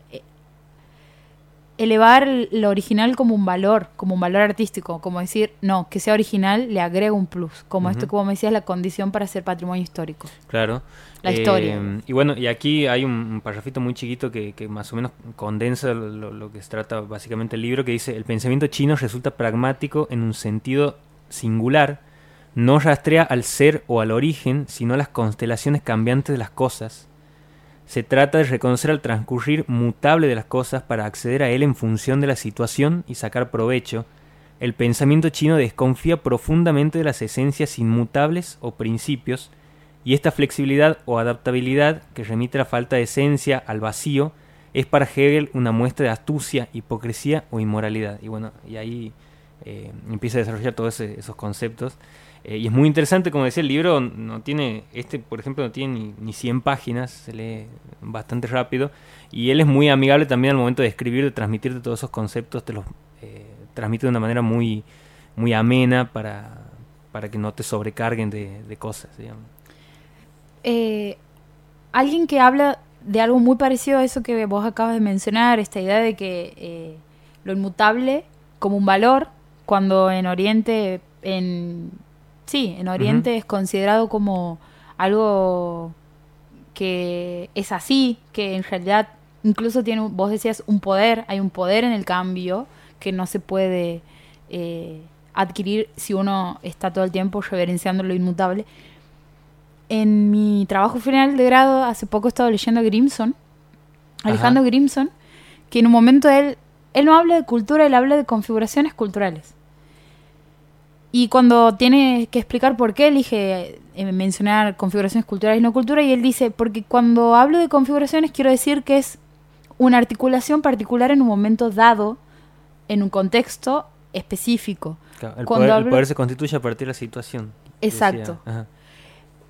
elevar lo original como un valor, como un valor artístico, como decir, no, que sea original le agrega un plus, como esto vos me decías, la condición para ser patrimonio histórico. Claro. La historia. Y bueno, y aquí hay un, un parrafito muy chiquito que, que más o menos condensa lo, lo- lo que se trata básicamente el libro, que dice, el pensamiento chino resulta pragmático en un sentido singular, no rastrea al ser o al origen, sino a las constelaciones cambiantes de las cosas. Se trata de reconocer al transcurrir mutable de las cosas para acceder a él en función de la situación y sacar provecho. El pensamiento chino desconfía profundamente de las esencias inmutables o principios, y esta flexibilidad o adaptabilidad que remite la falta de esencia al vacío es para Hegel una muestra de astucia, hipocresía o inmoralidad. Y bueno, y ahí eh, empieza a desarrollar todos esos conceptos. Eh, y es muy interesante, como decía, el libro no tiene, este por ejemplo no tiene ni, ni 100 páginas, se lee bastante rápido. Y él es muy amigable también al momento de escribir, de transmitirte todos esos conceptos, te los eh, transmite de una manera muy, muy amena para, para que no te sobrecarguen de, de cosas. Eh, alguien que habla de algo muy parecido a eso que vos acabas de mencionar, esta idea de que lo inmutable como un valor, cuando en Oriente, en sí, en Oriente es considerado como algo que es así, que en realidad incluso tiene, vos decías, un poder, hay un poder en el cambio que no se puede eh, adquirir si uno está todo el tiempo reverenciando lo inmutable. En mi trabajo final de grado, hace poco he estado leyendo a Grimson, Alejandro Grimson, que en un momento él, él no habla de cultura, él habla de configuraciones culturales. Y cuando tiene que explicar por qué elige eh, mencionar configuraciones culturales y no cultura, y él dice, porque cuando hablo de configuraciones quiero decir que es una articulación particular en un momento dado, en un contexto específico. Claro, el, Cuando poder, el hablo- poder se constituye a partir de la situación. Exacto.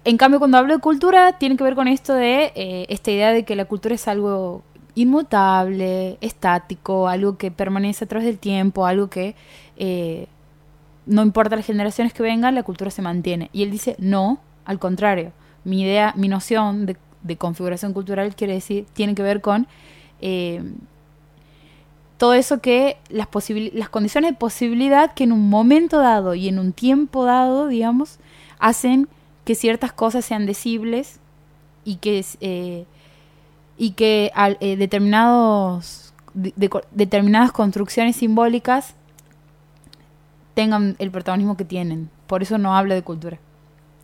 En cambio, cuando hablo de cultura, tiene que ver con esto de eh, esta idea de que la cultura es algo inmutable, estático, algo que permanece a través del tiempo, algo que eh, no importa las generaciones que vengan, la cultura se mantiene. Y él dice, no, al contrario. Mi idea, mi noción de, configuración cultural quiere decir, tiene que ver con eh, todo eso que las, las condiciones de posibilidad que en un momento dado y en un tiempo dado, digamos, hacen que ciertas cosas sean decibles y que eh, y que eh, determinados de- de- determinadas construcciones simbólicas tengan el protagonismo que tienen. Por eso no habla de cultura.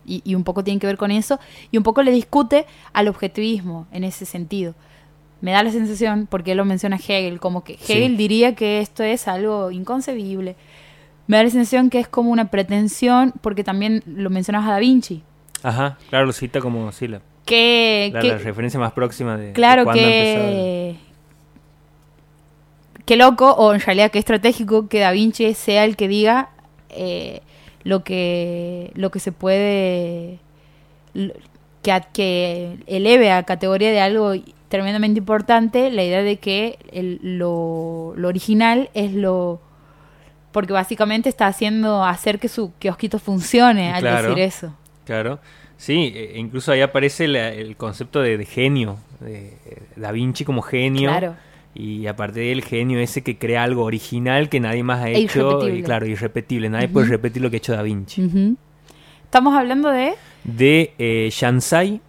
Y, y un poco tiene que ver con eso. Y un poco le discute al objetivismo en ese sentido. Me da la sensación, porque él lo menciona Hegel, como que Sí. Hegel diría que esto es algo inconcebible. Me da la sensación que es como una pretensión, porque también lo mencionas a Da Vinci. Ajá, claro, lo cita como sí, la, Que, la- que- la referencia más próxima de, claro que qué loco o en realidad qué estratégico que Da Vinci sea el que diga eh, lo que lo que se puede que, que eleve a categoría de algo tremendamente importante la idea de que el- lo, lo original es lo porque básicamente está haciendo hacer que su kiosquito funcione al Claro. decir eso Claro, sí, e- incluso ahí aparece la- el concepto de, de genio, de Da Vinci como genio. claro Y aparte del genio ese que crea algo original que nadie más ha E hecho. Y claro, irrepetible. Nadie puede repetir lo que ha hecho Da Vinci. Estamos hablando de De eh, Shansai,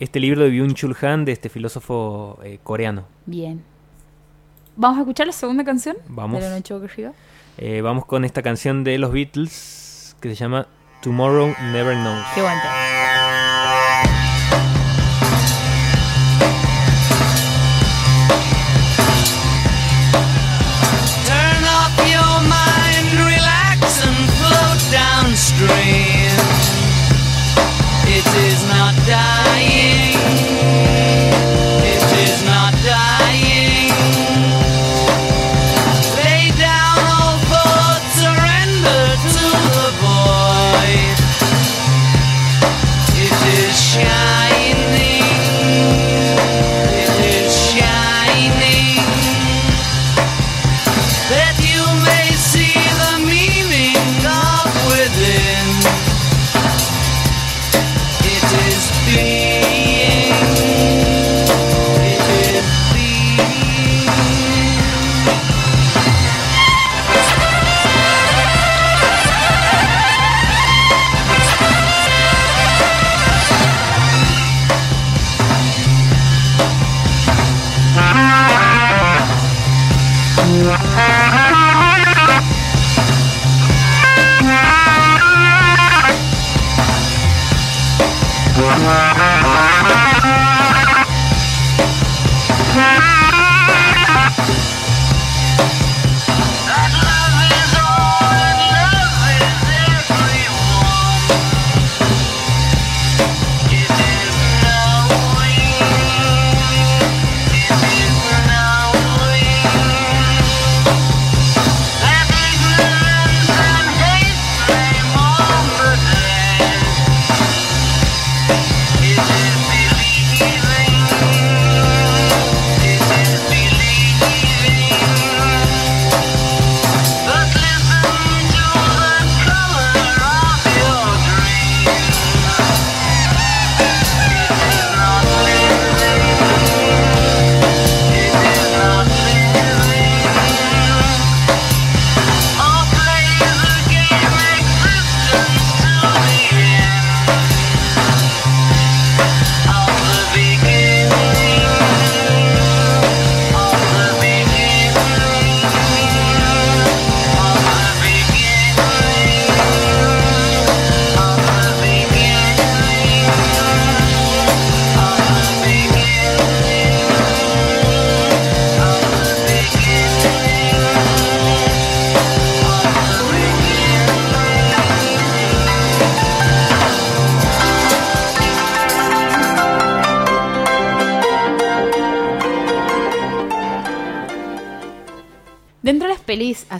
este libro de Byung-Chul Han, de este filósofo eh, coreano. Bien. ¿Vamos a escuchar la segunda canción? Vamos. De la noche. Eh, vamos con esta canción de los Beatles que se llama Tomorrow Never Knows. Qué buen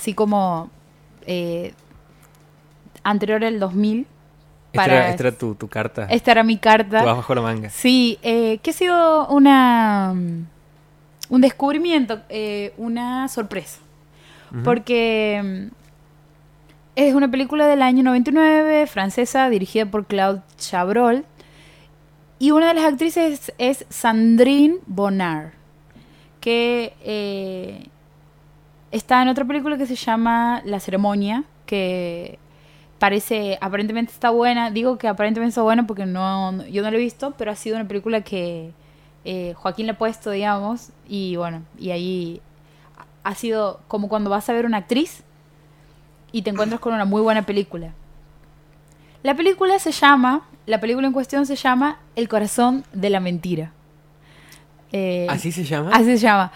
así como eh, anterior al 2000. Esta era, esta era tu, tu carta. esta era mi carta. Tu bajo la manga. Sí, eh, que ha sido una un descubrimiento, eh, una sorpresa. Porque mm, es una película del año 99, francesa, dirigida por Claude Chabrol. Y una de las actrices es Sandrine Bonnard, que eh, está en otra película que se llama La ceremonia, que parece, aparentemente está buena. Digo que aparentemente está buena porque no, yo no la he visto, pero ha sido una película que eh, Joaquín le ha puesto, digamos, y bueno, y ahí ha sido como cuando vas a ver una actriz y te encuentras con una muy buena película. La película se llama, la película en cuestión se llama El corazón de la mentira. Eh, ¿Así se llama? así se llama.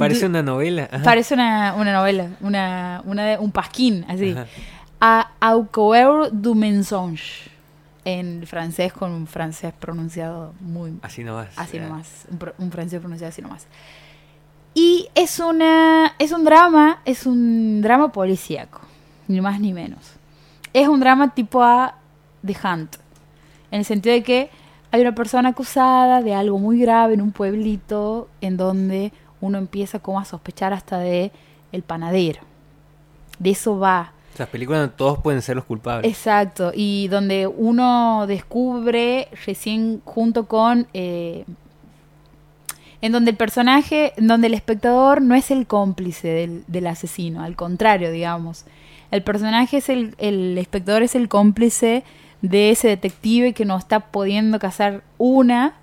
Parece una novela. Ajá. Parece una, una novela, una, una de- un pasquín, así. A du mensonge. En francés, con un francés pronunciado muy Así nomás. así ya. nomás. Un, un francés pronunciado así nomás. Y es una. Es un drama. Es un drama policíaco. Ni más ni menos. Es un drama tipo a The Hunt. En el sentido de que hay una persona acusada de algo muy grave en un pueblito en donde uno empieza como a sospechar hasta de el panadero. De eso va. O sea, películas donde todos pueden ser los culpables. Exacto, y donde uno descubre recién junto con... eh, en donde el personaje, en donde el espectador no es el cómplice del, del asesino, al contrario, digamos. El personaje es el, el espectador es el cómplice de ese detective que no está pudiendo cazar una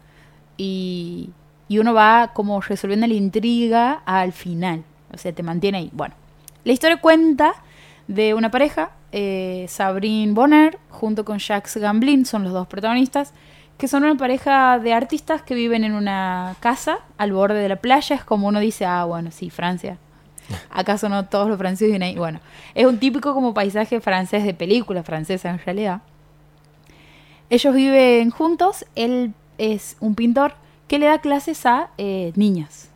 y, y uno va como resolviendo la intriga al final. O sea, te mantiene ahí. Bueno, la historia cuenta de una pareja, eh, Sabrine Bonner, junto con Jacques Gamblin, son los dos protagonistas, que son una pareja de artistas que viven en una casa al borde de la playa. Es como uno dice, ah, bueno, sí, Francia. ¿Acaso no todos los franceses viven ahí? Bueno, es un típico como paisaje francés de película francesa en realidad. Ellos viven juntos, él es un pintor que le da clases a eh, niñas.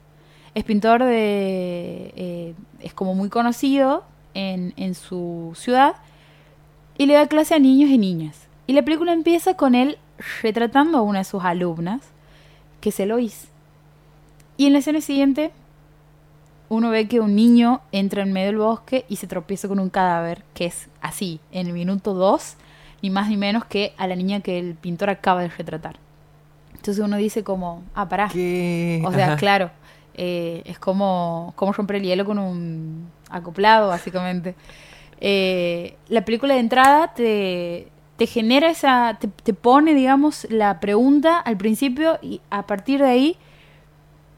Es pintor de... eh, es como muy conocido en, en su ciudad y le da clase a niños y niñas. Y la película empieza con él retratando a una de sus alumnas, que es Eloís. Y en la escena siguiente, uno ve que un niño entra en medio del bosque y se tropieza con un cadáver, que es así, en el minuto 2, ni más ni menos que a la niña que el pintor acaba de retratar. Entonces uno dice como, ah, pará. ¿Qué? O sea, Ajá. claro, eh, es como, como romper el hielo con un acoplado, básicamente. Eh, la película de entrada te, te genera esa, te, te pone, digamos, la pregunta al principio y a partir de ahí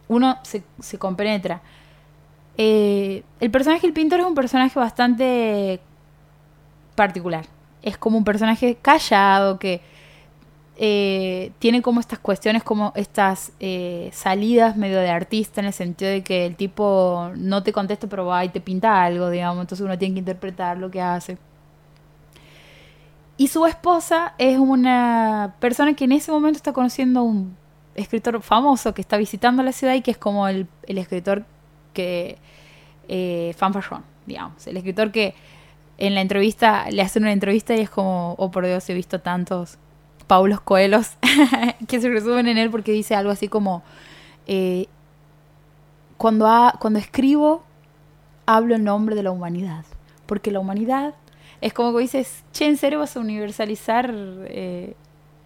uno se, se compenetra. Eh, el personaje del pintor es un personaje bastante particular. Es como un personaje callado que eh, tiene como estas cuestiones, como estas eh, salidas medio de artista en el sentido de que el tipo no te contesta pero va y te pinta algo, digamos, entonces uno tiene que interpretar lo que hace. Y su esposa es una persona que en ese momento está conociendo a un escritor famoso que está visitando la ciudad y que es como el, el escritor que... Eh, fanfarrón, digamos. El escritor que en la entrevista, le hacen una entrevista y es como, oh por Dios, he visto tantos Paulos Coelos que se resumen en él porque dice algo así como, eh, cuando, ha- cuando escribo, hablo en nombre de la humanidad, porque la humanidad es como que dices, che, ¿en serio vas a universalizar eh,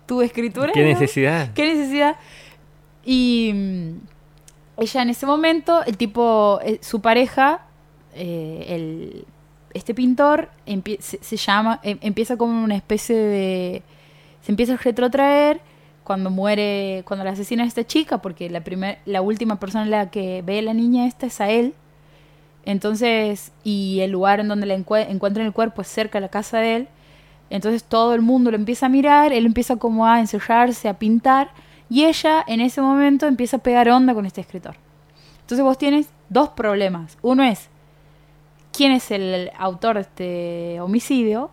tu escritura? ¿Qué necesidad? ¿Qué necesidad? Y mm, ella en ese momento, el tipo, eh, su pareja, eh, el, este pintor, se, llama, em- empieza como una especie de... Se empieza a retrotraer cuando muere, cuando la asesina a esta chica, porque la, primer, la última persona en la que ve a la niña esta es a él. Entonces, y el lugar en donde la encue- encuentran el cuerpo es cerca de la casa de él. Entonces todo el mundo lo empieza a mirar, él empieza como a encerrarse, a pintar, y ella en ese momento empieza a pegar onda con este escritor. Entonces vos tienes dos problemas. Uno es, ¿quién es el autor de este homicidio?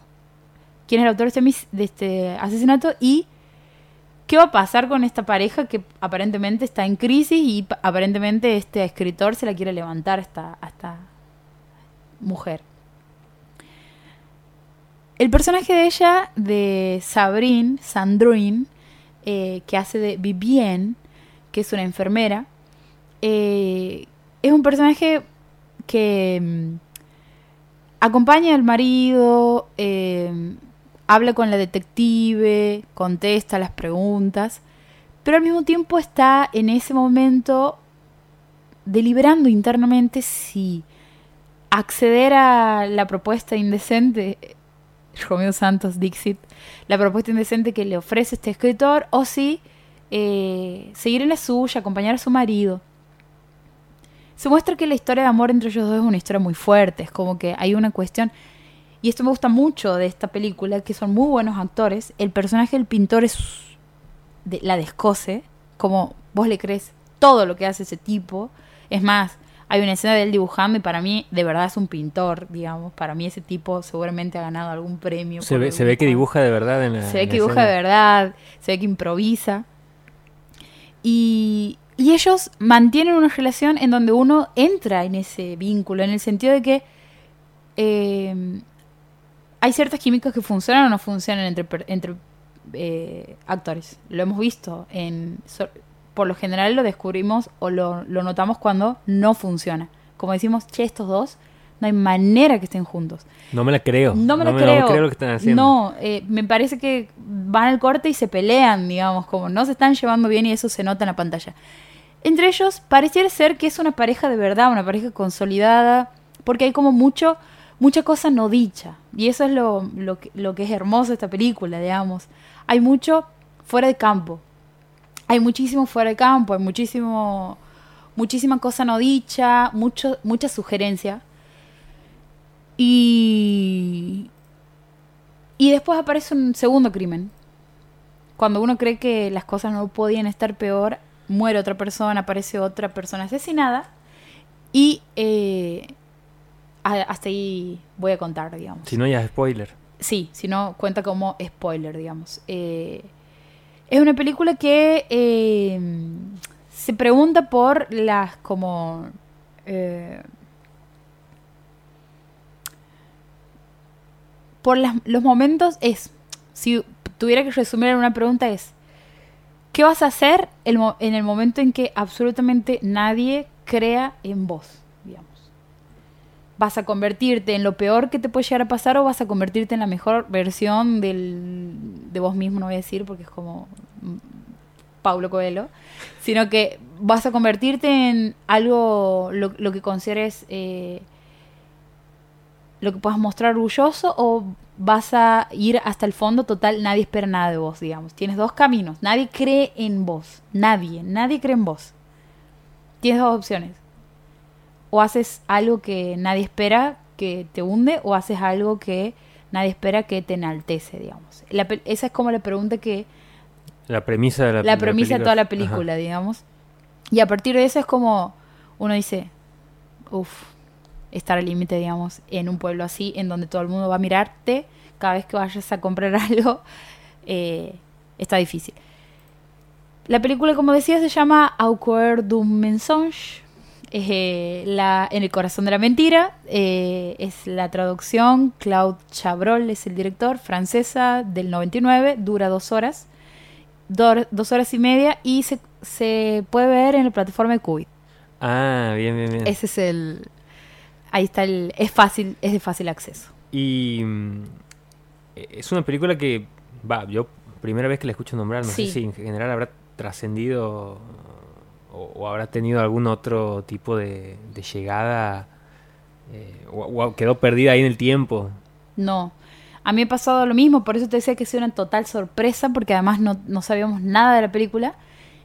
¿Quién es el autor de este, de este asesinato? Y ¿qué va a pasar con esta pareja que aparentemente está en crisis y pa- aparentemente este escritor se la quiere levantar hasta, hasta, mujer. El personaje de ella, de Sabrine, Sandrine, eh, que hace de Vivienne, que es una enfermera, eh, es un personaje que mm, acompaña al marido, eh, habla con la detective, contesta las preguntas, pero al mismo tiempo está en ese momento deliberando internamente si acceder a la propuesta indecente, Romeo Santos Dixit, la propuesta indecente que le ofrece este escritor, o si eh, seguir en la suya, acompañar a su marido. Se muestra que la historia de amor entre ellos dos es una historia muy fuerte, es como que hay una cuestión, y esto me gusta mucho de esta película, que son muy buenos actores, el personaje del pintor es de, la descoce, como vos le crees todo lo que hace ese tipo, es más, hay una escena de él dibujando y para mí de verdad es un pintor, digamos, para mí ese tipo seguramente ha ganado algún premio. Se ve, algún se ve que dibuja de verdad en la Se ve en que dibuja de verdad, se ve que improvisa. Y, y ellos mantienen una relación en donde uno entra en ese vínculo, en el sentido de que eh, hay ciertas químicas que funcionan o no funcionan entre, entre eh, actores. Lo hemos visto. En, so- por lo general lo descubrimos o lo, lo notamos cuando no funciona. Como decimos, che, estos dos, no hay manera que estén juntos. No me la creo. No me lo no creo. creo lo que están haciendo. No, eh, me parece que van al corte y se pelean, digamos, como no se están llevando bien y eso se nota en la pantalla. Entre ellos pareciera ser que es una pareja de verdad, una pareja consolidada, porque hay como mucho, mucha cosa no dicha. Y eso es lo, lo, que, lo que es hermoso esta película, digamos. Hay mucho fuera de campo. Hay muchísimo fuera de campo, hay muchísimo, muchísima cosa no dicha, mucho, mucha sugerencia. Y. Y después aparece un segundo crimen. Cuando uno cree que las cosas no podían estar peor, muere otra persona, aparece otra persona asesinada. Y eh, hasta ahí voy a contar, digamos. Si no, ya es spoiler. Sí, si no, cuenta como spoiler, digamos. Eh, es una película que eh, se pregunta por las como... eh, por las- los momentos es, si tuviera que resumir en una pregunta es, ¿qué vas a hacer en el momento en que absolutamente nadie crea en vos, digamos? ¿Vas a convertirte en lo peor que te puede llegar a pasar o vas a convertirte en la mejor versión del, de vos mismo? No voy a decir porque es como mm, Paulo Coelho, sino que vas a convertirte en algo, lo, lo que consideres... eh, lo que puedas mostrar orgulloso o vas a ir hasta el fondo total, nadie espera nada de vos, digamos. Tienes dos caminos, nadie cree en vos, nadie, nadie cree en vos. Tienes dos opciones. O haces algo que nadie espera que te hunde o haces algo que nadie espera que te enaltece, digamos. La esa es como la pregunta que La premisa de la la premisa de toda la película. película, digamos. Y a partir de eso es como uno dice, uff, estar al límite, digamos, en un pueblo así, en donde todo el mundo va a mirarte cada vez que vayas a comprar algo, eh, está difícil. La película, como decía, se llama Au cœur d'un mensonge. Eh, la, en el corazón de la mentira. eh, es la traducción. Claude Chabrol es el director, francesa, del 99. Dura dos horas. Dor- dos horas y media. Y se, se puede ver en la plataforma de Qubit. Ah, bien, bien, bien. Ese es el. Ahí está el. Es fácil, es de fácil acceso. Y mm, es una película que, va, yo primera vez que la escucho nombrar, no Sí. sé si en general habrá trascendido o, o habrá tenido algún otro tipo de, de llegada eh, o, o quedó perdida ahí en el tiempo. No. A mí me ha pasado lo mismo, por eso te decía que sido una total sorpresa, porque además no, no sabíamos nada de la película.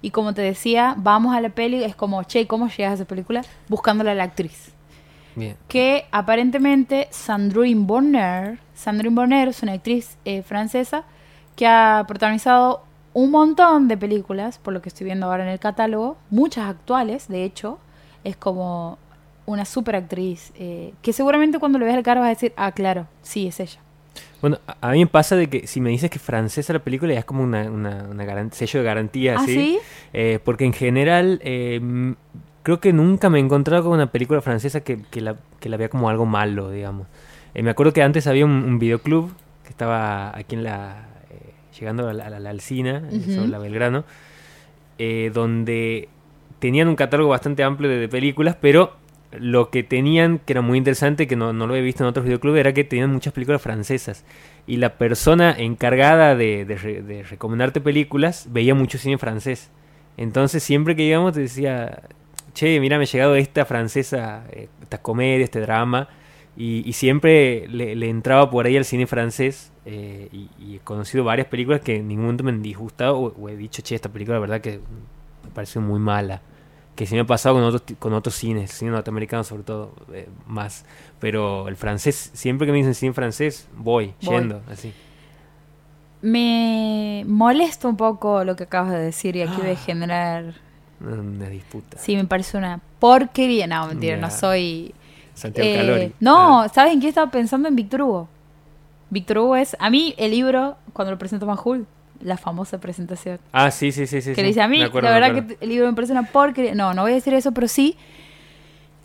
Y como te decía, vamos a la peli, es como, che, ¿cómo llegas a esa película? Buscándola a la actriz. Bien. Que aparentemente Sandrine Bonner, Sandrine Bonner es una actriz eh, francesa que ha protagonizado un montón de películas, por lo que estoy viendo ahora en el catálogo, muchas actuales, de hecho, es como una super actriz, eh, que seguramente cuando le veas el cara vas a decir, ah, claro, sí, es ella. Bueno, a, a mí me pasa de que si me dices que es francesa la película ya es como una, una, sello de garantía, ¿Ah, ¿sí? sí? Eh, porque en general, eh, creo que nunca me he encontrado con una película francesa que, que la, que la vea como algo malo, digamos. Eh, me acuerdo que antes había un, un videoclub que estaba aquí en la... eh, llegando a la, a la- a la Alsina, eh, Ujú. sobre la Belgrano, eh, donde tenían un catálogo bastante amplio de, de películas, pero lo que tenían, que era muy interesante, que no, no lo he visto en otros videoclubs, era que tenían muchas películas francesas. Y la persona encargada de, de re- de recomendarte películas veía mucho cine francés. Entonces siempre que íbamos te decía, che, mira, me ha llegado esta francesa, eh, esta comedia, este drama. Y, y siempre le, le entraba por ahí al cine francés. eh, y, y he conocido varias películas que en ningún momento me han disgustado o, o he dicho, che, esta película la verdad que me pareció muy mala. Que sí me ha pasado con otros, con otros cines, cine norteamericano sobre todo, eh, más. Pero el francés, siempre que me dicen cine francés, voy, Voy. yendo, así. Me molesta un poco lo que acabas de decir y aquí voy a Ah. generar... Una disputa. Sí, me parece una porquería. No, mentira, no soy... Santiago Eh, Calori. no, Ah, ¿sabes en qué estaba pensando? En Víctor Hugo. Víctor Hugo es... A mí el libro, cuando lo presentó Majul, la famosa presentación, Ah, sí, sí, sí, sí. que sí. le dice a mí, acuerdo, la verdad que el libro me parece una porquería. No, no voy a decir eso, pero sí...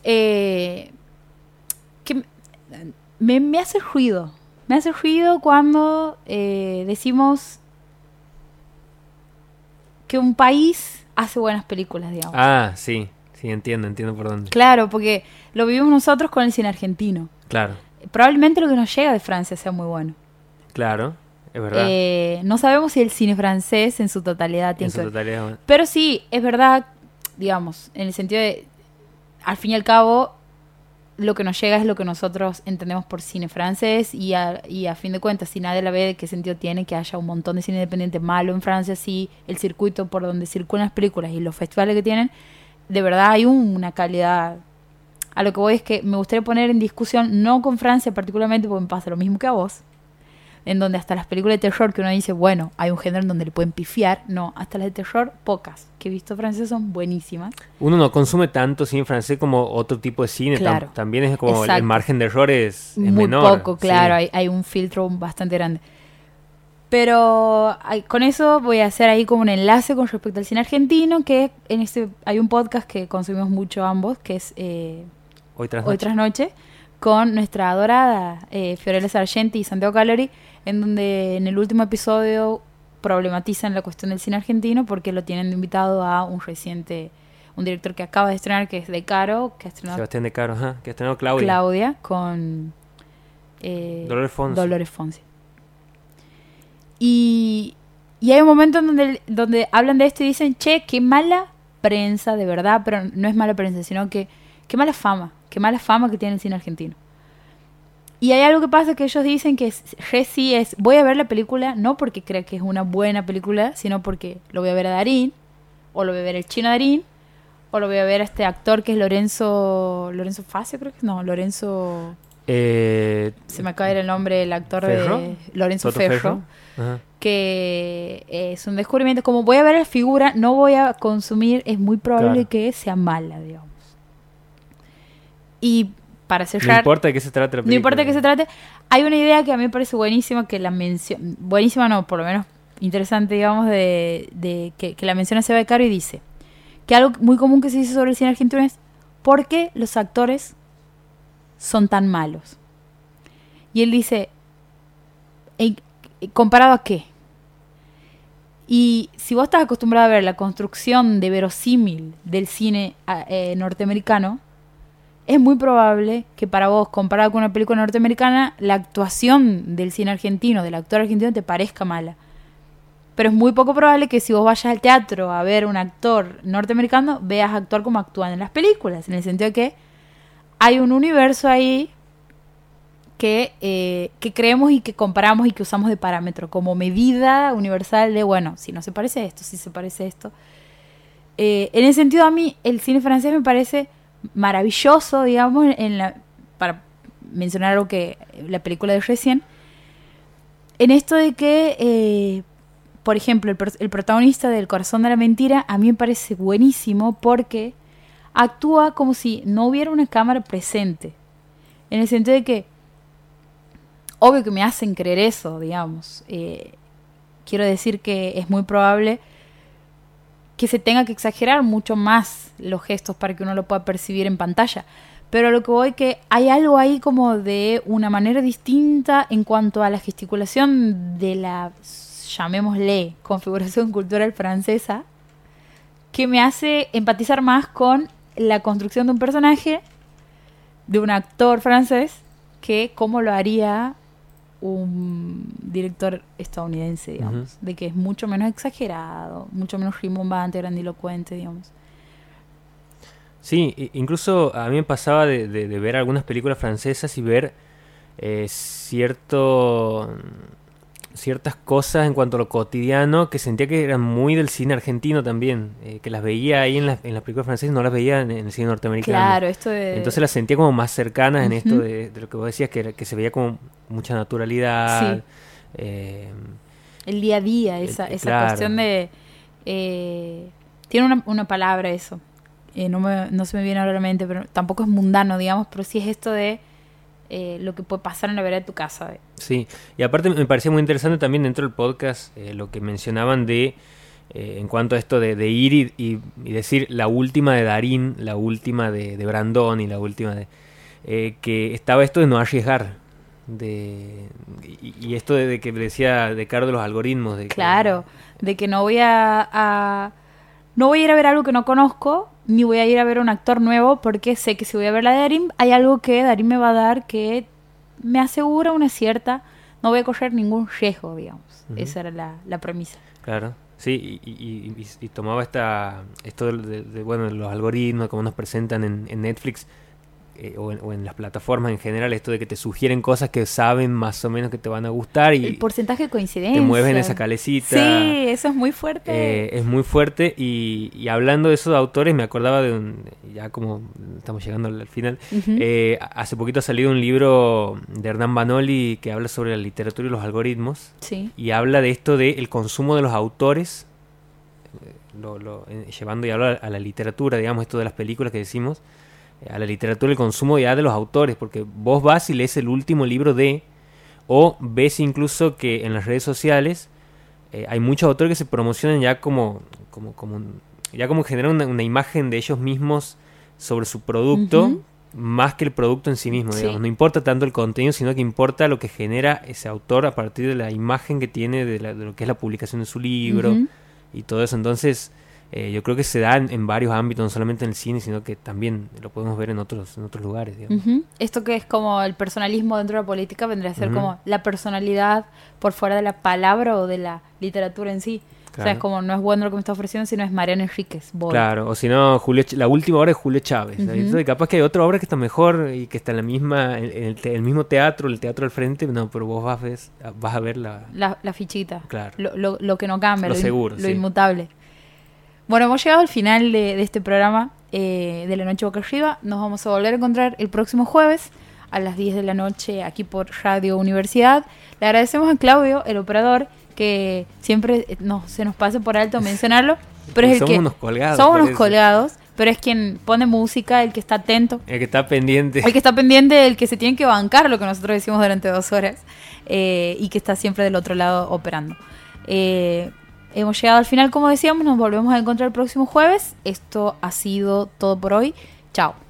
eh, que me, me hace ruido. Me hace ruido cuando eh, decimos que un país hace buenas películas, digamos. Ah, sí, sí, entiendo, entiendo por dónde. Claro, porque lo vivimos nosotros con el cine argentino. Claro, Probablemente lo que nos llega de Francia sea muy bueno. claro, es verdad. Eh, no sabemos si el cine francés en su totalidad tiene en su que ver. totalidad. Pero sí, es verdad, digamos, en el sentido de, al fin y al cabo, lo que nos llega es lo que nosotros entendemos por cine francés y a, y a fin de cuentas, si nadie la ve, ¿qué sentido tiene que haya un montón de cine independiente malo en Francia si el circuito por donde circulan las películas y los festivales que tienen, de verdad hay un- una calidad... A lo que voy es que me gustaría poner en discusión, no con Francia particularmente, porque me pasa lo mismo que a vos, en donde hasta las películas de terror que uno dice, bueno, hay un género en donde le pueden pifiar, no, hasta las de terror, pocas, que he visto francesas son buenísimas. Uno no consume tanto cine francés como otro tipo de cine. tam- Claro. también es como el- margen de error es, Muy menor. poco, sí. claro, hay, hay un filtro bastante grande. Pero con eso voy a hacer ahí como un enlace con respecto al cine argentino, que en este hay un podcast que consumimos mucho ambos, que es eh, Hoy tras Hoy noche. tras noche, con nuestra adorada eh, Fiorella Sargenti y Santiago Calori, en donde en el último episodio problematizan la cuestión del cine argentino porque lo tienen de invitado a un reciente, un director que acaba de estrenar, que es De Caro, que ha estrenado Sebastián de Caro, ajá, que estrenó Claudia. Claudia, con eh, Dolores Fonsi. Dolores Fonsi. Y, y hay un momento en donde, donde hablan de esto y dicen, che, qué mala prensa, de verdad, pero no es mala prensa, sino que qué mala fama, qué mala fama que tiene el cine argentino. Y hay algo que pasa que ellos dicen que sí es, voy a ver la película no porque crea que es una buena película, sino porque lo voy a ver a Darín, o lo voy a ver el chino Darín, o lo voy a ver a este actor que es Lorenzo, Lorenzo Facio creo que es, no, Lorenzo, Eh, se me acaba de ir el nombre del actor ¿Ferro? de Lorenzo Toto Ferro, que es un descubrimiento, como voy a ver la figura, no voy a consumir, es muy probable Claro. que sea mala, digamos. Y para No cerrar, importa de qué se trate la no película. importa de qué se trate. Hay una idea que a mí me parece buenísima, que la mención, buenísima no, por lo menos interesante, digamos, de, de que, que la menciona Seba de Caro y dice que algo muy común que se dice sobre el cine argentino es ¿por qué los actores son tan malos? Y él dice, "¿En- ¿comparado a qué? Y si vos estás acostumbrado a ver la construcción de verosímil del cine ah, eh, norteamericano, es muy probable que para vos, comparado con una película norteamericana, la actuación del cine argentino, del actor argentino, te parezca mala. Pero es muy poco probable que si vos vayas al teatro a ver un actor norteamericano, veas actuar como actúan en las películas. En el sentido de que hay un universo ahí que, eh, que creemos y que comparamos y que usamos de parámetro como medida universal de, bueno, si no se parece a esto, si se parece a esto. Eh, en ese sentido, a mí el cine francés me parece maravilloso, digamos, en la, para mencionar algo que la película de recién, en esto de que, eh, por ejemplo, el, protagonista del Corazón de la Mentira a mí me parece buenísimo porque actúa como si no hubiera una cámara presente. En el sentido de que, obvio que me hacen creer eso, digamos. Eh, quiero decir que es muy probable que se tenga que exagerar mucho más los gestos para que uno lo pueda percibir en pantalla. Pero lo que voy que hay algo ahí como de una manera distinta en cuanto a la gesticulación de la, llamémosle, configuración cultural francesa, que me hace empatizar más con la construcción de un personaje, de un actor francés, que cómo lo haría un director estadounidense, digamos, de que es mucho menos exagerado, mucho menos rimbombante, grandilocuente, digamos. Sí, incluso a mí me pasaba de, de- de ver algunas películas francesas y ver eh, cierto, ciertas cosas en cuanto a lo cotidiano que sentía que eran muy del cine argentino también, eh, que las veía ahí en, las en las películas francesas y no las veía en, en el cine norteamericano. Claro, esto de... Entonces las sentía como más cercanas en esto de, de lo que vos decías, que, era- que se veía como mucha naturalidad. Sí. eh, el día a día, El- esa, esa claro. cuestión de... eh, tiene una, una palabra eso, no, me- no se me viene ahora a la mente, pero tampoco es mundano, digamos, pero sí es esto de eh, lo que puede pasar en la vereda de tu casa. Sí, y aparte me parecía muy interesante también dentro del podcast eh, lo que mencionaban de, eh, en cuanto a esto de, de ir y, y- y decir la última de Darín, la última de, de Brandon y la última de... que estaba esto de no arriesgar. De, y, y esto de, que decía de Caro de los algoritmos. De que- Claro, de que no voy a, a- No voy a ir a ver algo que no conozco, ni voy a ir a ver un actor nuevo, porque sé que si voy a ver la de Darín, hay algo que Darín me va a dar que me asegura una cierta... No voy a correr ningún riesgo, digamos. Esa era la, la premisa. Claro, sí, y, y- y- y- y tomaba esta, esto de, de- de, bueno, los algoritmos, como nos presentan en, en Netflix eh, o, en, o en las plataformas en general, esto de que te sugieren cosas que saben más o menos que te van a gustar y El porcentaje de coincidencia. te mueven esa calecita. Sí, eso es muy fuerte. Eh, es muy fuerte y, y hablando de esos autores me acordaba de un, ya como estamos llegando al al final, eh, hace poquito ha salido un libro de Hernán Banoli que habla sobre la literatura y los algoritmos sí. y habla de esto de el consumo de los autores eh, lo- lo- eh, llevando ya a la, a la literatura digamos esto de las películas que decimos a la literatura el consumo ya de los autores porque vos vas y lees el último libro de o ves incluso que en las redes sociales eh, hay muchos autores que se promocionan ya como como como ya como generan una, una imagen de ellos mismos sobre su producto más que el producto en sí mismo Sí. digamos. no importa tanto el contenido sino que importa lo que genera ese autor a partir de la imagen que tiene de, la- de lo que es la publicación de su libro y todo eso entonces eh, yo creo que se da en, en varios ámbitos no solamente en el cine sino que también lo podemos ver en otros en otros lugares digamos. Ujú. Esto que es como el personalismo dentro de la política vendría a ser como la personalidad por fuera de la palabra o de la literatura en sí. O sea, Claro. es como no es bueno lo que me está ofreciendo, sino es Mariano Enríquez. Boy. Claro, o si no, Julio, la última obra es Julio Chávez. Entonces, capaz que hay otra obra que está mejor y que está en la misma, en, el, te- el mismo teatro, el teatro al frente, no, pero vos vas, ves- vas a ver la... La, la fichita. Claro. Lo, lo- lo que no cambia, Lo in- seguro, lo sí. inmutable. Bueno, hemos llegado al final de, de este programa eh, de la noche boca arriba. Nos vamos a volver a encontrar el próximo jueves a las 10 de la noche aquí por Radio Universidad. Le agradecemos a Claudio, el operador, que siempre eh, no, se nos pase por alto mencionarlo. Pero es el somos que, unos colgados. somos unos colgados, pero es quien pone música, el que está atento. El que está pendiente. El que está pendiente, el que se tiene que bancar lo que nosotros decimos durante dos horas eh, y que está siempre del otro lado operando. Eh, hemos llegado al final, como decíamos, nos volvemos a encontrar el próximo jueves. Esto ha sido todo por hoy. Chao.